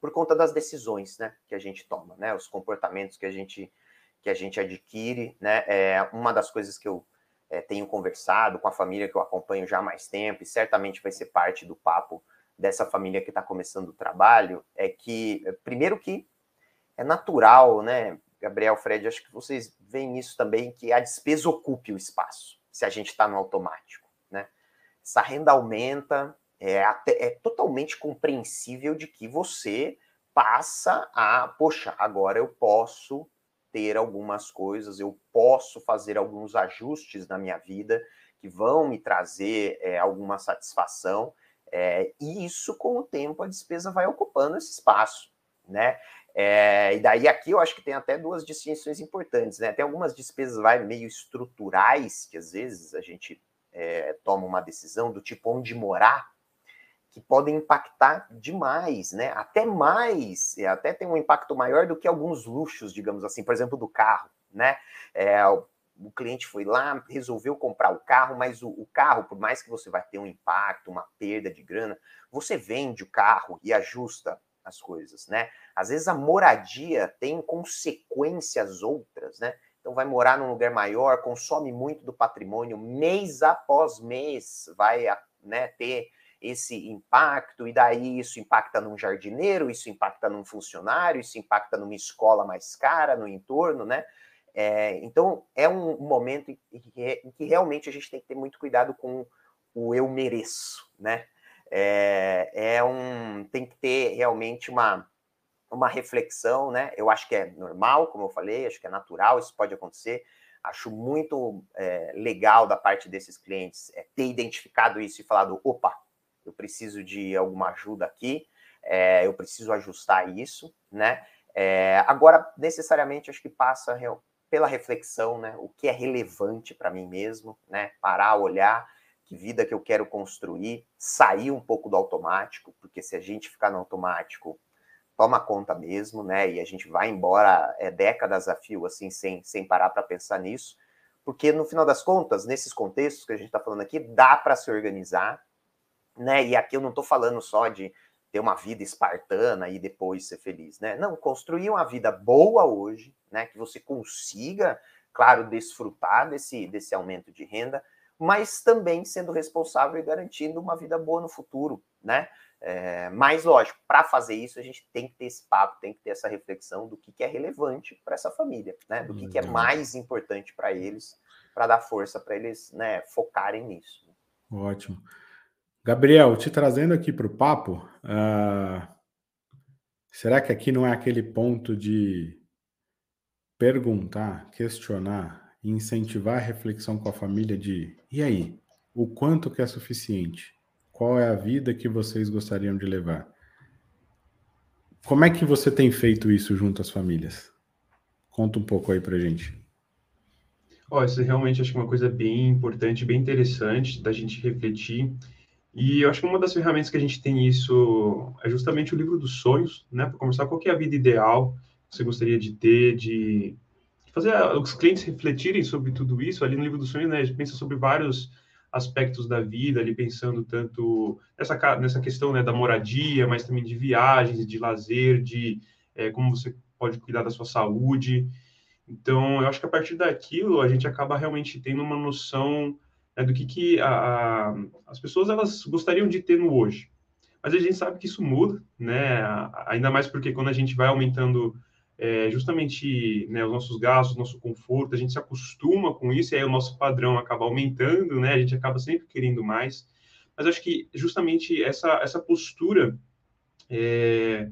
por conta das decisões, né, que a gente toma, né, os comportamentos que a gente que a gente adquire, né, é uma das coisas que eu é, tenho conversado com a família que eu acompanho já há mais tempo e certamente vai ser parte do papo dessa família que está começando o trabalho, é que primeiro que é natural, né, Gabriel, Fred, acho que vocês veem isso também, que a despesa ocupe o espaço, se a gente está no automático, né? Essa renda aumenta, é, até, é totalmente compreensível de que você passa a, poxa, agora eu posso ter algumas coisas, eu posso fazer alguns ajustes na minha vida que vão me trazer é, alguma satisfação, é, e isso, com o tempo, a despesa vai ocupando esse espaço, né? É, e daí aqui eu acho que tem até duas distinções importantes, né? Tem algumas despesas vai, meio estruturais, que às vezes a gente é, toma uma decisão do tipo onde morar, que podem impactar demais, né? Até mais, é, até tem um impacto maior do que alguns luxos, digamos assim, por exemplo, do carro, né? É, o, o, cliente foi lá, resolveu comprar o carro, mas o, o carro, por mais que você vai ter um impacto, uma perda de grana, você vende o carro e ajusta as coisas, né? Às vezes a moradia tem consequências outras, né? Então vai morar num lugar maior, consome muito do patrimônio, mês após mês vai né, ter esse impacto, e daí isso impacta num jardineiro, isso impacta num funcionário, isso impacta numa escola mais cara, no entorno, né? É, então é um momento em que, realmente a gente tem que ter muito cuidado com o eu mereço, né? É, é um tem que ter realmente uma uma reflexão, né? Eu acho que é normal, como eu falei, acho que é natural, isso pode acontecer. Acho muito é, legal da parte desses clientes é, ter identificado isso e falado: opa, eu preciso de alguma ajuda aqui, é, eu preciso ajustar isso, né? É, agora, necessariamente, acho que passa pela reflexão, né? O que é relevante para mim mesmo, né? Parar, olhar que vida que eu quero construir, sair um pouco do automático, porque se a gente ficar no automático, toma conta mesmo, né? E a gente vai embora é, décadas a fio, assim, sem, sem parar para pensar nisso, porque no final das contas, nesses contextos que a gente está falando aqui, dá para se organizar, né? E aqui eu não estou falando só de ter uma vida espartana e depois ser feliz, né? Não, construir uma vida boa hoje, né? Que você consiga, claro, desfrutar desse, desse aumento de renda, mas também sendo responsável e garantindo uma vida boa no futuro, né? É, mas, lógico, para fazer isso, a gente tem que ter esse papo, tem que ter essa reflexão do que, que é relevante para essa família, né? Do que, que é mais importante para eles, para dar força para eles né, focarem nisso. Ótimo. Gabriel, te trazendo aqui para o papo, uh, será que aqui não é aquele ponto de perguntar, questionar, incentivar a reflexão com a família de e aí, o quanto que é suficiente? Qual é a vida que vocês gostariam de levar? Como é que você tem feito isso junto às famílias? Conta um pouco aí pra gente. Ó, isso realmente acho que é uma coisa bem importante, bem interessante da gente refletir. E eu acho que uma das ferramentas que a gente tem isso é justamente o livro dos sonhos, né? Para conversar qual é a vida ideal que você gostaria de ter, de fazer os clientes refletirem sobre tudo isso. Ali no livro dos sonhos, né? A gente pensa sobre vários aspectos da vida, ali pensando tanto nessa, nessa questão né, da moradia, mas também de viagens, de lazer, de é, como você pode cuidar da sua saúde. Então, eu acho que a partir daquilo a gente acaba realmente tendo uma noção né, do que, que a, a, as pessoas elas gostariam de ter no hoje. Mas a gente sabe que isso muda, né? Ainda mais porque quando a gente vai aumentando é, justamente né, os nossos gastos, nosso conforto, a gente se acostuma com isso e aí o nosso padrão acaba aumentando, né? A gente acaba sempre querendo mais. Mas acho que justamente essa, essa postura é,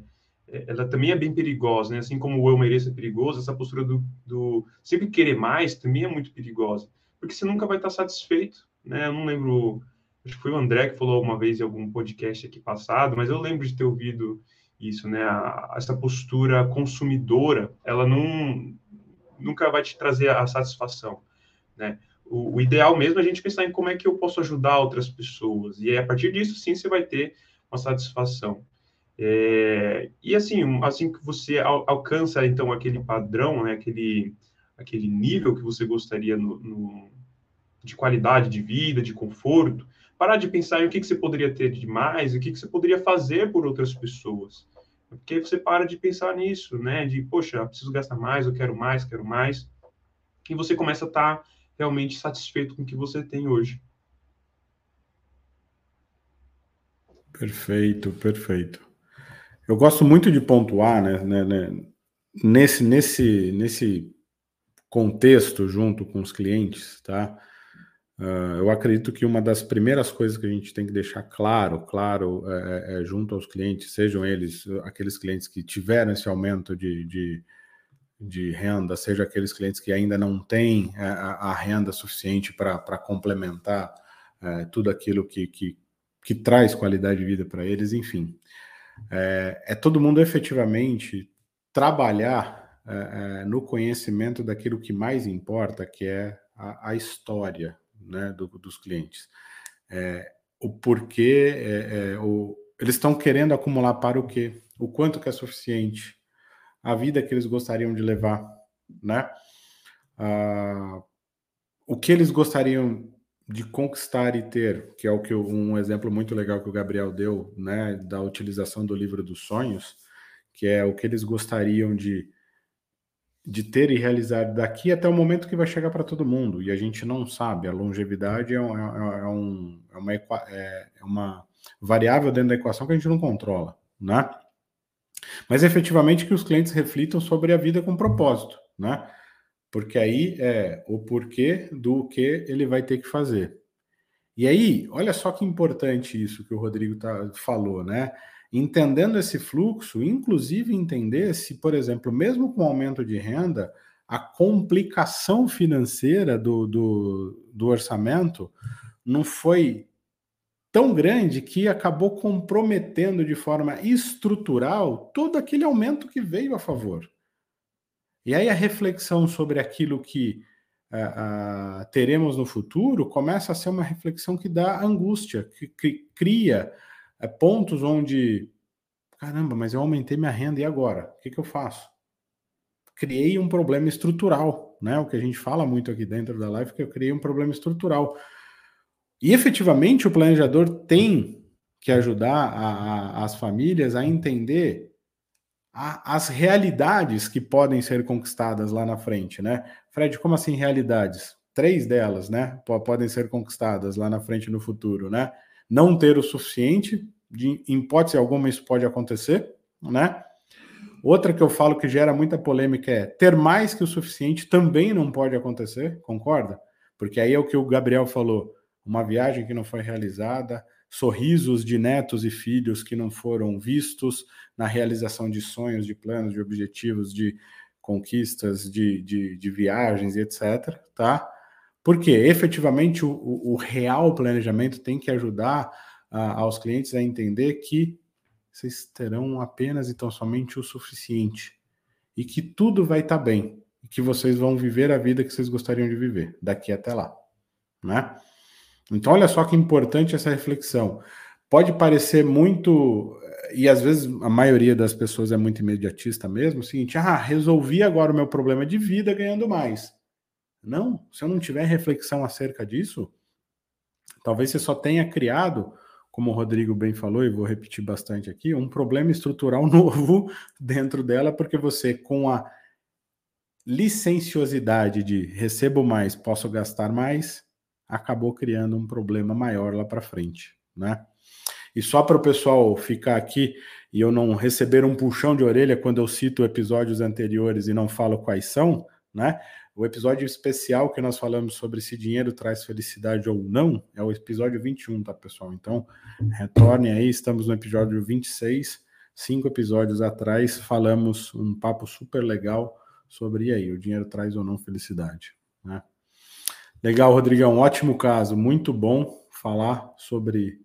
é, ela também é bem perigosa, né? Assim como o eu mereço é perigoso, essa postura do, do sempre querer mais também é muito perigosa, porque você nunca vai estar satisfeito, né? Eu não lembro, acho que foi o André que falou uma vez em algum podcast aqui passado, mas eu lembro de ter ouvido isso, né? A, essa postura consumidora, ela não nunca vai te trazer a satisfação, né? O, o, ideal mesmo é a gente pensar em como é que eu posso ajudar outras pessoas, e aí, a partir disso, sim, você vai ter uma satisfação. É, e assim, assim que você al, alcança, então, aquele padrão, né, aquele, aquele nível que você gostaria no, no, de qualidade de vida, de conforto, parar de pensar em o que, que você poderia ter de mais, o que, que você poderia fazer por outras pessoas. Porque você para de pensar nisso, né? De, poxa, preciso gastar mais, eu quero mais, quero mais. E você começa a estar tá realmente satisfeito com o que você tem hoje. Perfeito, perfeito. Eu gosto muito de pontuar, né, né, né, nesse, nesse, nesse contexto junto com os clientes, tá? Uh, eu acredito que uma das primeiras coisas que a gente tem que deixar claro, claro, é, é, é junto aos clientes, sejam eles aqueles clientes que tiveram esse aumento de, de, de renda, seja aqueles clientes que ainda não têm é, a, a renda suficiente para complementar é, tudo aquilo que, que, que, traz qualidade de vida para eles, enfim. É, é, todo mundo efetivamente trabalhar no conhecimento daquilo que mais importa, que é a, a história né, do, dos clientes. É, o porquê, é, é, o, eles estão querendo acumular para o quê? O quanto que é suficiente? A vida que eles gostariam de levar, né? Ah, o que eles gostariam de conquistar e ter, que é o que um exemplo muito legal que o Gabriel deu, né, da utilização do livro dos sonhos, que é o que eles gostariam de de ter e realizar daqui até o momento que vai chegar para todo mundo. E a gente não sabe. A longevidade é, um, é, é um, é, uma, é, é uma variável dentro da equação que a gente não controla, né? Mas efetivamente que os clientes reflitam sobre a vida com propósito, né? Porque aí é o porquê do que ele vai ter que fazer. E aí, olha só que importante isso que o Rodrigo tá, falou, né? Entendendo esse fluxo, inclusive entender se, por exemplo, mesmo com aumento de renda, a complicação financeira do, do, do orçamento não foi tão grande que acabou comprometendo de forma estrutural todo aquele aumento que veio a favor. E aí a reflexão sobre aquilo que uh, uh, teremos no futuro começa a ser uma reflexão que dá angústia, que, que cria é, pontos onde, caramba, mas eu aumentei minha renda e agora? O que, que eu faço? Criei um problema estrutural, né? O que a gente fala muito aqui dentro da live, que eu criei um problema estrutural. E efetivamente o planejador tem que ajudar a, a, as famílias a entender a, as realidades que podem ser conquistadas lá na frente, né? Fred, como assim realidades? Três delas, né? Podem ser conquistadas lá na frente no futuro, né? Não ter o suficiente, de, em hipótese alguma isso pode acontecer, né? Outra que eu falo que gera muita polêmica é ter mais que o suficiente também não pode acontecer, concorda? Porque aí é o que o Gabriel falou: uma viagem que não foi realizada, sorrisos de netos e filhos que não foram vistos na realização de sonhos, de planos, de objetivos, de conquistas, de, de, de viagens e etc. Tá? Porque efetivamente o, o, real planejamento tem que ajudar aos clientes a entender que vocês terão apenas e tão somente o suficiente e que tudo vai estar tá bem e que vocês vão viver a vida que vocês gostariam de viver daqui até lá, né? Então olha só que importante essa reflexão. Pode parecer muito e às vezes a maioria das pessoas é muito imediatista mesmo, o seguinte: ah, resolvi agora o meu problema de vida ganhando mais. Não, se eu não tiver reflexão acerca disso, talvez você só tenha criado, como o Rodrigo bem falou, e vou repetir bastante aqui, um problema estrutural novo dentro dela, porque você, com a licenciosidade de recebo mais, posso gastar mais, acabou criando um problema maior lá para frente, né? E só para o pessoal ficar aqui e eu não receber um puxão de orelha quando eu cito episódios anteriores e não falo quais são, né? O episódio especial que nós falamos sobre se dinheiro traz felicidade ou não é o episódio 21, tá, pessoal? Então, retornem aí, estamos no episódio 26. cinco episódios atrás, falamos um papo super legal sobre aí, o dinheiro traz ou não felicidade. Né? Legal, Rodrigão, ótimo caso, muito bom falar sobre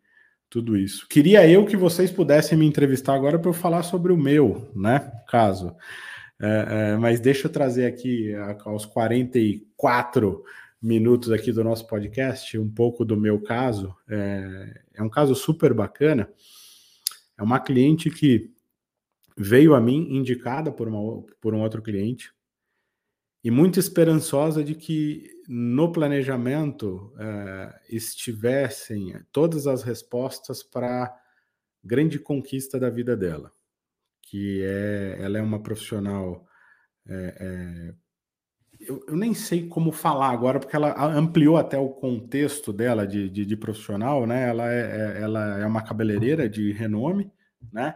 tudo isso. Queria eu que vocês pudessem me entrevistar agora para eu falar sobre o meu, né? Caso. É, é, mas deixa eu trazer aqui aos 44 minutos aqui do nosso podcast um pouco do meu caso. É, é um caso super bacana. É uma cliente que veio a mim indicada por, uma, por um outro cliente e muito esperançosa de que no planejamento é, estivessem todas as respostas para a grande conquista da vida dela, que é ela é uma profissional é, é, eu, eu, nem sei como falar agora, porque ela ampliou até o contexto dela de, de, de profissional, né? Ela é, ela é uma cabeleireira de renome, né?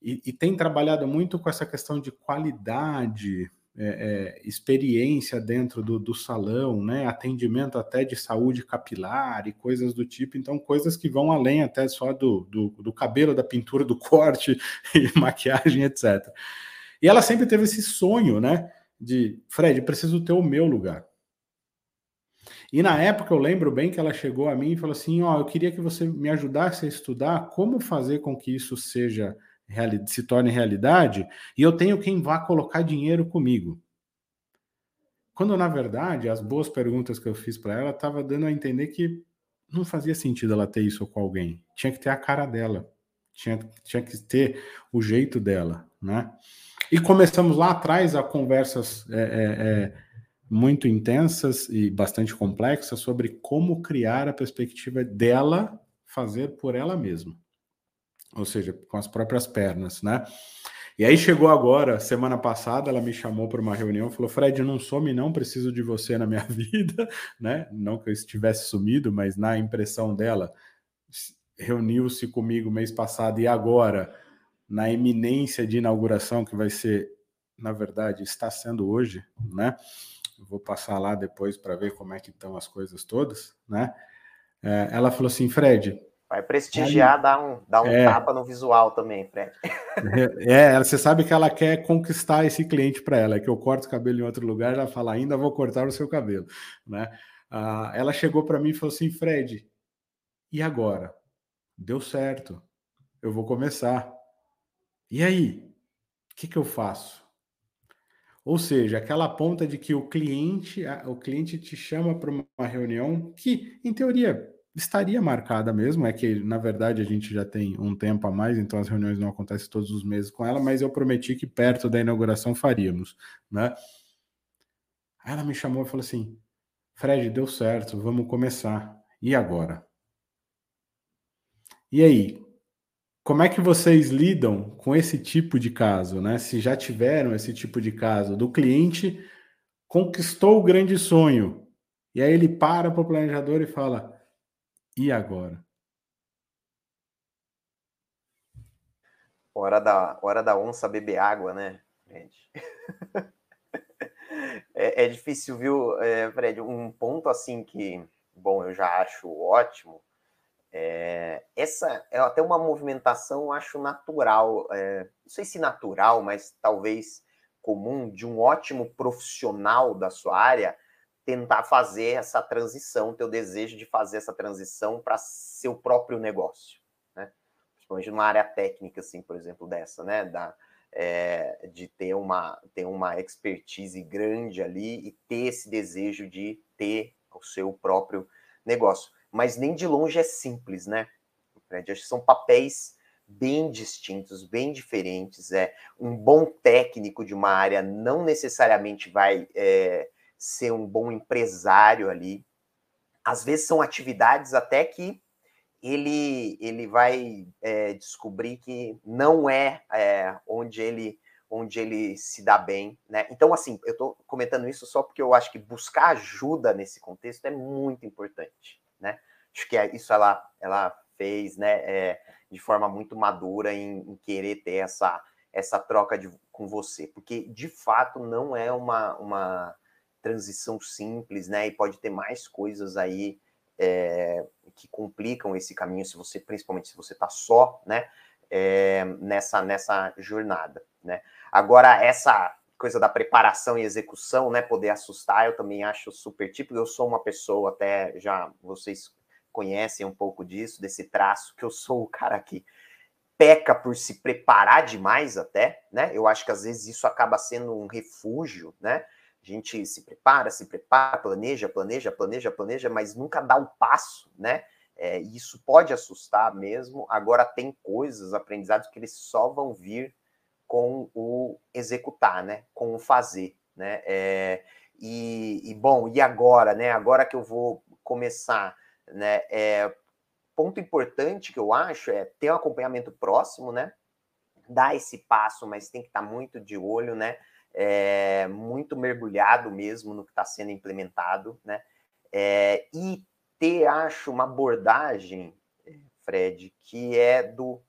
E, e tem trabalhado muito com essa questão de qualidade é, é, experiência dentro do, do, salão, né? Atendimento até de saúde capilar e coisas do tipo, então coisas que vão além até só do, do, do cabelo, da pintura, do corte e maquiagem, etc. E ela sempre teve esse sonho, né? De Fred, preciso ter o meu lugar. E na época eu lembro bem que ela chegou a mim e falou assim: Ó, oh, eu queria que você me ajudasse a estudar como fazer com que isso seja se torne realidade e eu tenho quem vá colocar dinheiro comigo. Quando, na verdade, as boas perguntas que eu fiz para ela estava dando a entender que não fazia sentido ela ter isso com alguém. Tinha que ter a cara dela. Tinha, tinha que ter o jeito dela, né? E começamos lá atrás a conversas é, é, é, muito intensas e bastante complexas sobre como criar a perspectiva dela fazer por ela mesma ou seja, com as próprias pernas, né? E aí chegou agora, semana passada, ela me chamou para uma reunião, falou: "Fred, não some não, preciso de você na minha vida", né? Não que eu estivesse sumido, mas na impressão dela, reuniu-se comigo mês passado e agora na eminência de inauguração que vai ser, na verdade, está sendo hoje, né? Vou passar lá depois para ver como é que estão as coisas todas, né? É, ela falou assim, Fred, Vai prestigiar, Aí, dar um, dar um é, tapa no visual também, Fred. É, é, você sabe que ela quer conquistar esse cliente para ela, que eu corto o cabelo em outro lugar, ela fala, ainda vou cortar o seu cabelo, né? Ah, ela chegou para mim e falou assim, Fred, e agora? Deu certo, eu vou começar. E aí? O que, que eu faço? Ou seja, aquela ponta de que o cliente, o cliente te chama para uma reunião que, em teoria, estaria marcada mesmo, é que na verdade a gente já tem um tempo a mais, então as reuniões não acontecem todos os meses com ela, mas eu prometi que perto da inauguração faríamos, né? Aí ela me chamou e falou assim: Fred, deu certo, vamos começar. E agora? E aí? Como é que vocês lidam com esse tipo de caso, né? Se já tiveram esse tipo de caso do cliente conquistou o grande sonho, e aí ele para para o planejador e fala: e agora? Hora da, hora da onça beber água, né, gente? é, é, difícil, viu, é, Fred? Um ponto assim que, bom, eu já acho ótimo. É, essa é até uma movimentação, eu acho natural. É, não sei se natural, mas talvez comum de um ótimo profissional da sua área tentar fazer essa transição, teu desejo de fazer essa transição para seu próprio negócio, né? Principalmente numa área técnica, assim, por exemplo, dessa, né? Da, é, de ter uma, ter uma expertise grande ali e ter esse desejo de ter o seu próprio negócio. Mas nem de longe é simples, né? Fred? Acho que são papéis bem distintos, bem diferentes. É um bom técnico de uma área não necessariamente vai é, ser um bom empresário ali. Às vezes são atividades até que ele, ele vai é, descobrir que não é, é, onde ele onde ele se dá bem, né? Então, assim, eu estou comentando isso só porque eu acho que buscar ajuda nesse contexto é muito importante, né? Acho que é, isso ela, ela fez, né, é, de forma muito madura em, em, querer ter essa, essa troca de, com você, porque de fato não é uma, uma transição simples, né? E pode ter mais coisas aí é, que complicam esse caminho, se você, principalmente se você está só, né? é, nessa, nessa jornada, né? Agora, essa coisa da preparação e execução, né, poder assustar, eu também acho super típico. Eu sou uma pessoa, até já vocês conhecem um pouco disso, desse traço, que eu sou o cara que peca por se preparar demais até, né? Eu acho que às vezes isso acaba sendo um refúgio, né? A gente se prepara, se prepara, planeja, planeja, planeja, planeja, mas nunca dá o passo, né? É, isso pode assustar mesmo. Agora tem coisas, aprendizados que eles só vão vir com o executar, né? Com o fazer, né? É, e, e, bom, e agora, né? Agora que eu vou começar, né? É, ponto importante que eu acho é ter um acompanhamento próximo, né? Dar esse passo, mas tem que estar muito de olho, né? É, muito mergulhado mesmo no que está sendo implementado, né? É, e ter, acho, uma abordagem, Fred, que é do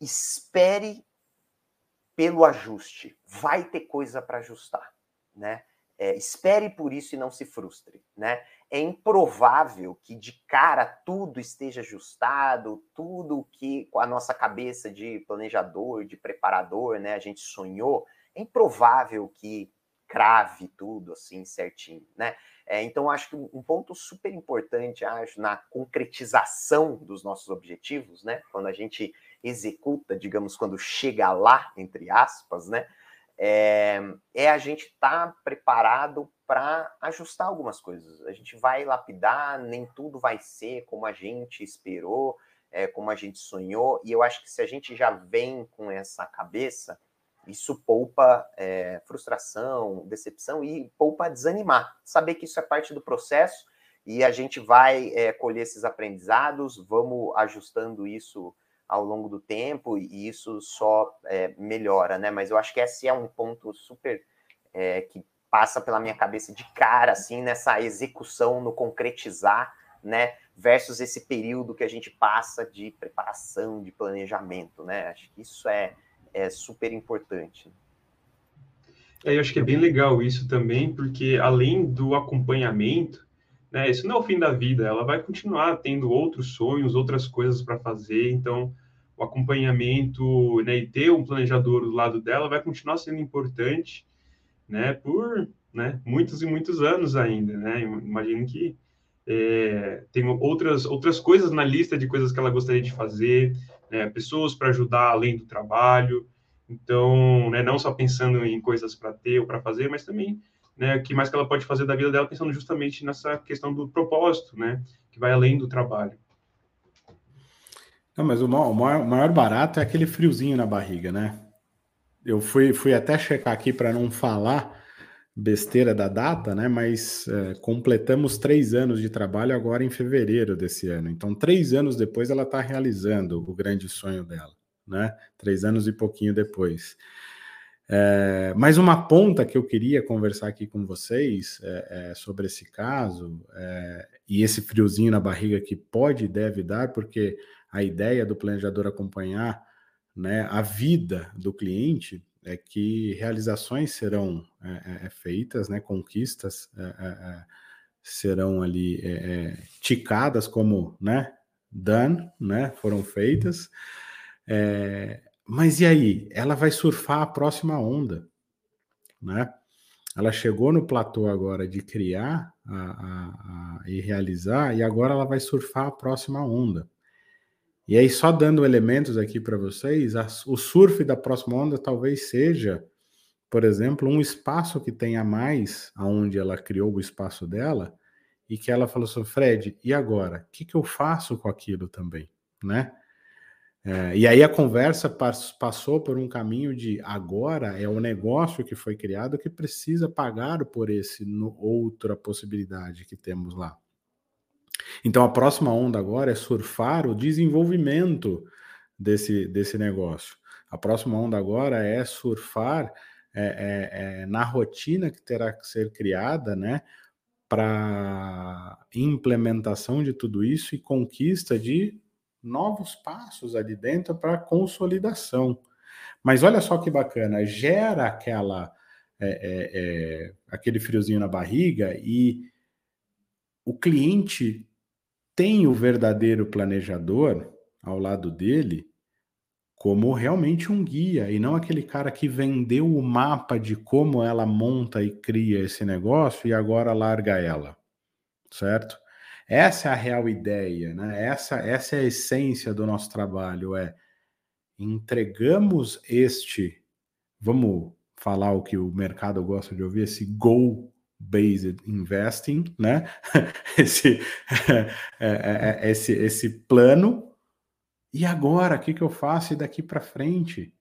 espere pelo ajuste. Vai ter coisa para ajustar, né? É, espere por isso e não se frustre, né? É improvável que de cara tudo esteja ajustado, tudo que com a nossa cabeça de planejador, de preparador, né, a gente sonhou, é improvável que crave tudo assim certinho, né? É, então acho que um ponto super importante, acho, na concretização dos nossos objetivos, né? Quando a gente executa, digamos, quando chega lá, entre aspas, né? É, é a gente estar tá preparado para ajustar algumas coisas. A gente vai lapidar, nem tudo vai ser como a gente esperou, é, como a gente sonhou, e eu acho que se a gente já vem com essa cabeça, isso poupa é, frustração, decepção e poupa desanimar. Saber que isso é parte do processo e a gente vai é, colher esses aprendizados, vamos ajustando isso ao longo do tempo e isso só é, melhora, né? Mas eu acho que esse é um ponto super é, que passa pela minha cabeça de cara, assim, nessa execução, no concretizar, né? Versus esse período que a gente passa de preparação, de planejamento, né? Acho que isso é, é super importante. É, eu acho que é bem legal isso também, porque além do acompanhamento, né? Isso não é o fim da vida, ela vai continuar tendo outros sonhos, outras coisas para fazer, então o acompanhamento né, e ter um planejador do lado dela vai continuar sendo importante, né, por né, muitos e muitos anos ainda, né? Imagino que é, tem outras outras coisas na lista de coisas que ela gostaria de fazer, né, pessoas para ajudar além do trabalho, então, né, não só pensando em coisas para ter ou para fazer, mas também né, o que mais que ela pode fazer da vida dela, pensando justamente nessa questão do propósito, né, que vai além do trabalho. Não, mas o maior, o maior barato é aquele friozinho na barriga, né? Eu fui, fui até checar aqui para não falar besteira da data, né? Mas é, completamos três anos de trabalho agora em fevereiro desse ano. Então, três anos depois, ela está realizando o grande sonho dela, né? Três anos e pouquinho depois. É, mais uma ponta que eu queria conversar aqui com vocês é, é, sobre esse caso é, e esse friozinho na barriga que pode e deve dar, porque a ideia do planejador acompanhar né, a vida do cliente é que realizações serão é, é, feitas, né, conquistas serão ali ticadas como né, done, né, foram feitas. É, mas e aí? Ela vai surfar a próxima onda, né? Ela chegou no platô agora de criar a, a, a, e realizar, e agora ela vai surfar a próxima onda. E aí, só dando elementos aqui para vocês, o surf da próxima onda talvez seja, por exemplo, um espaço que tenha mais aonde ela criou o espaço dela, e que ela falou assim, Fred, e agora? O que, que eu faço com aquilo também, né? É, e aí a conversa passou por um caminho de agora é o negócio que foi criado que precisa pagar por esse no, outra possibilidade que temos lá. Então a próxima onda agora é surfar o desenvolvimento desse, desse negócio. A próxima onda agora é surfar é, é, é na rotina que terá que ser criada, né, para implementação de tudo isso e conquista de novos passos ali dentro para consolidação. Mas olha só que bacana, gera aquela é, é, é, aquele friozinho na barriga e o cliente tem o verdadeiro planejador ao lado dele como realmente um guia e não aquele cara que vendeu o mapa de como ela monta e cria esse negócio e agora larga ela, certo? Essa é a real ideia, né? Essa, essa é a essência do nosso trabalho, é entregamos este, vamos falar o que o mercado gosta de ouvir, esse goal based investing, né? esse, é, é, é, esse, esse plano. E agora, o que, que eu faço daqui para frente?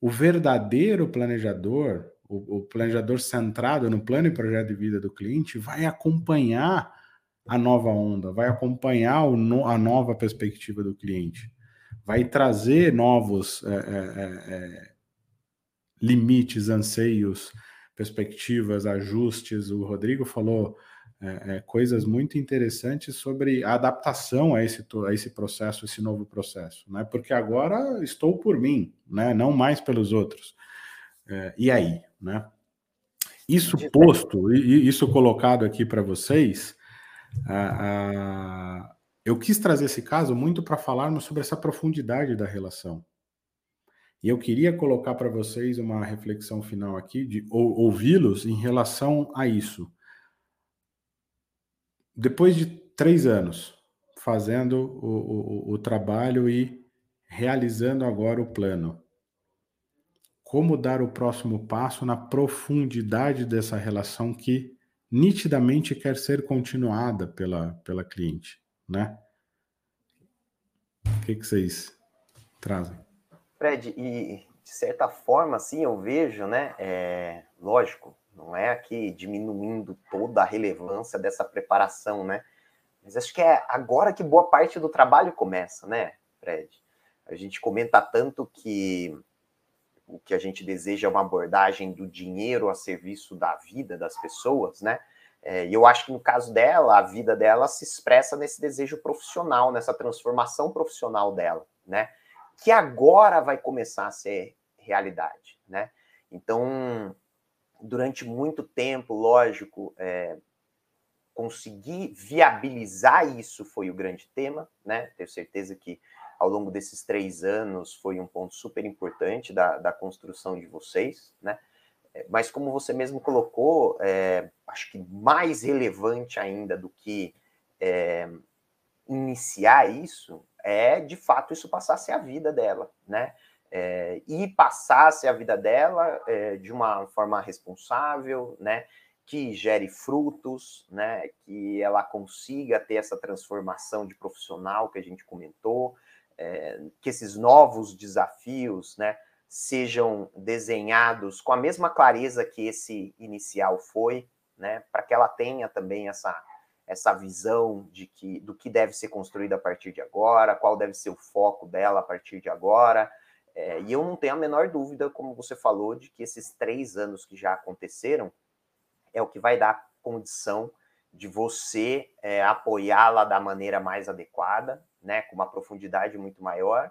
O verdadeiro planejador, o, o, planejador centrado no plano e projeto de vida do cliente, vai acompanhar a nova onda, vai acompanhar o, a nova perspectiva do cliente, vai trazer novos é, é, é, limites, anseios, perspectivas, ajustes. O Rodrigo falou é, é, coisas muito interessantes sobre a adaptação a esse, a esse processo, esse novo processo, né? Porque agora estou por mim, né? Não mais pelos outros. É, e aí, né? Isso posto, isso colocado aqui para vocês, a, a, eu quis trazer esse caso muito para falarmos sobre essa profundidade da relação. E eu queria colocar para vocês uma reflexão final aqui, de ou, ouvi-los em relação a isso. Depois de três anos fazendo o, o, o trabalho e realizando agora o plano, como dar o próximo passo na profundidade dessa relação que nitidamente quer ser continuada pela, pela cliente, né? O que, que vocês trazem? Fred, e de certa forma, assim, eu vejo, né? É, lógico, não é aqui diminuindo toda a relevância dessa preparação, né? Mas acho que é agora que boa parte do trabalho começa, né, Fred? A gente comenta tanto que o que a gente deseja é uma abordagem do dinheiro a serviço da vida das pessoas, né? É, e eu acho que no caso dela, a vida dela se expressa nesse desejo profissional, nessa transformação profissional dela, né? Que agora vai começar a ser realidade, né? Então, durante muito tempo, lógico, é, conseguir viabilizar isso foi o grande tema, né? Tenho certeza que ao longo desses três anos foi um ponto super importante da, da construção de vocês, né? É, mas como você mesmo colocou, é, acho que mais relevante ainda do que é, iniciar isso é de fato isso passasse a vida dela, né? É, e passasse a vida dela é, de uma forma responsável, né? Que gere frutos, né? Que ela consiga ter essa transformação de profissional que a gente comentou, é, que esses novos desafios, né? Sejam desenhados com a mesma clareza que esse inicial foi, né? Para que ela tenha também essa essa visão de que do que deve ser construído a partir de agora, qual deve ser o foco dela a partir de agora. É, e eu não tenho a menor dúvida, como você falou, de que esses três anos que já aconteceram é o que vai dar condição de você é, apoiá-la da maneira mais adequada, né, com uma profundidade muito maior.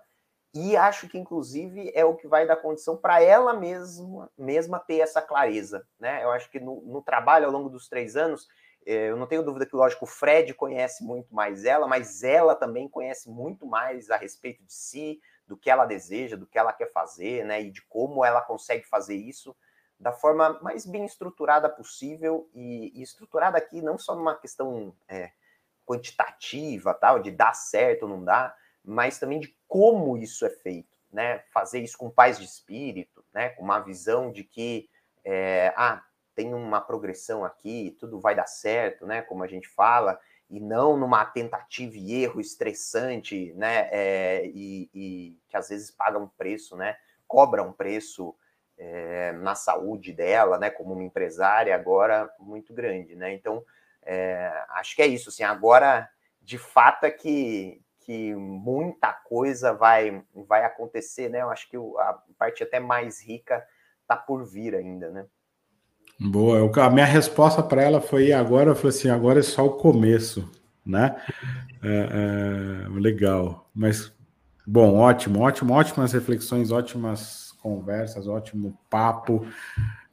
E acho que, inclusive, é o que vai dar condição para ela mesma, mesma ter essa clareza. Né? Eu acho que no, no trabalho, ao longo dos três anos, eu não tenho dúvida que, lógico, o Fred conhece muito mais ela, mas ela também conhece muito mais a respeito de si, do que ela deseja, do que ela quer fazer, né? E de como ela consegue fazer isso da forma mais bem estruturada possível e, e estruturada aqui não só numa questão é, quantitativa, tal, de dar certo ou não dar, mas também de como isso é feito, né? Fazer isso com paz de espírito, né? Com uma visão de que é, ah, tem uma progressão aqui, tudo vai dar certo, né? Como a gente fala, e não numa tentativa e erro estressante, né? É, e, e, que às vezes paga um preço, né? Cobra um preço é, na saúde dela, né? Como uma empresária agora muito grande, né? Então é, acho que é isso, assim. Agora, de fato, é que que muita coisa vai vai acontecer, né? Eu acho que a parte até mais rica tá por vir ainda, né? Boa, eu, a minha resposta para ela foi agora, eu falei assim, agora é só o começo, né? É, é, legal, mas bom, ótimo, ótimo, ótimas reflexões, ótimas conversas, ótimo papo.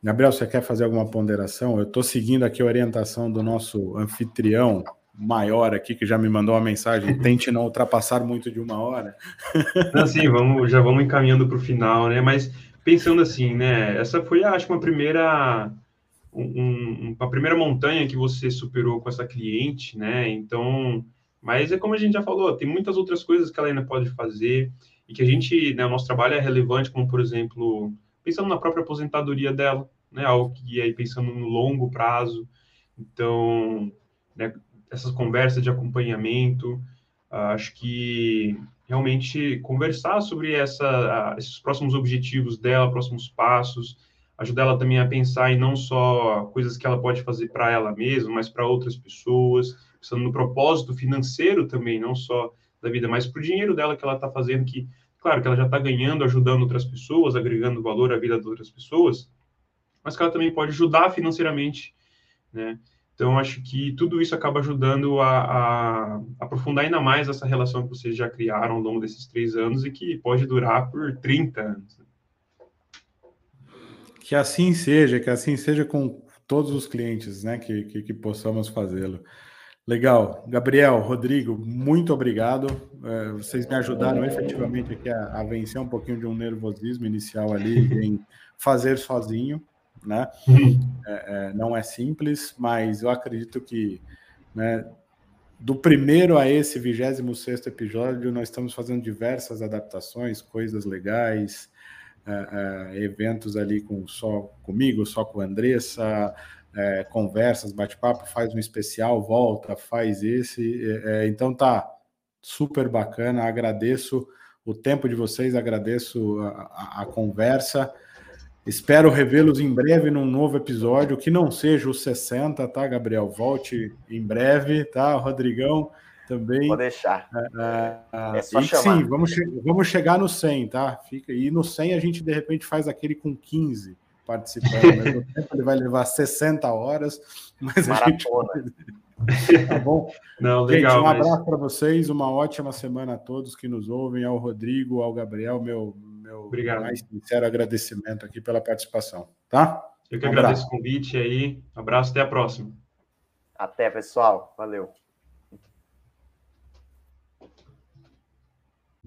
Gabriel, você quer fazer alguma ponderação? Eu estou seguindo aqui a orientação do nosso anfitrião maior aqui que já me mandou uma mensagem, tente não ultrapassar muito de uma hora. Não, sim, vamos, já vamos encaminhando para o final, né? Mas pensando assim, né? Essa foi, acho uma primeira um, uma primeira montanha que você superou com essa cliente, né? Então, mas é como a gente já falou, tem muitas outras coisas que ela ainda pode fazer e que a gente, né, o nosso trabalho é relevante, como por exemplo, pensando na própria aposentadoria dela, né? Algo que aí pensando no longo prazo. Então, né, essas conversas de acompanhamento, acho que realmente conversar sobre essa, esses próximos objetivos dela, próximos passos, ajudar ela também a pensar em não só coisas que ela pode fazer para ela mesma, mas para outras pessoas, pensando no propósito financeiro também, não só da vida, mas para o dinheiro dela que ela está fazendo, que, claro, que ela já está ganhando, ajudando outras pessoas, agregando valor à vida de outras pessoas, mas que ela também pode ajudar financeiramente, né? Então, acho que tudo isso acaba ajudando a, a, aprofundar ainda mais essa relação que vocês já criaram ao longo desses três anos e que pode durar por 30 anos. Que assim seja, que assim seja com todos os clientes, né? Que, que, que possamos fazê-lo. Legal. Gabriel, Rodrigo, muito obrigado. É, vocês me ajudaram efetivamente aqui a, a, vencer um pouquinho de um nervosismo inicial ali em fazer sozinho, né? É, é, não é simples, mas eu acredito que né, do primeiro a esse 26 sexto episódio, nós estamos fazendo diversas adaptações, coisas legais, uh, eventos ali com só comigo, só com a Andressa, uh, conversas, bate-papo, faz um especial, volta, faz esse. então tá super bacana, agradeço o tempo de vocês, agradeço a, a, a conversa. Espero revê-los em breve num novo episódio, que não seja o 60, tá, Gabriel? Volte em breve, tá, Rodrigão? Também. Vou deixar. É, é só chamar. Sim, vamos, che vamos chegar no 100, tá? Fica, e no 100 a gente, de repente, faz aquele com 15 participando. Mas no tempo ele vai levar 60 horas, mas Maratona. a gente... tá bom? Não, legal, gente, um abraço para vocês, uma ótima semana a todos que nos ouvem, ao Rodrigo, ao Gabriel, meu, meu Obrigado. mais sincero agradecimento aqui pela participação, tá? Eu que um agradeço o convite aí. Abraço, até a próxima. Até, pessoal. Valeu.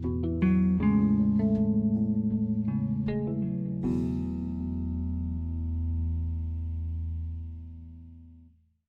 thank you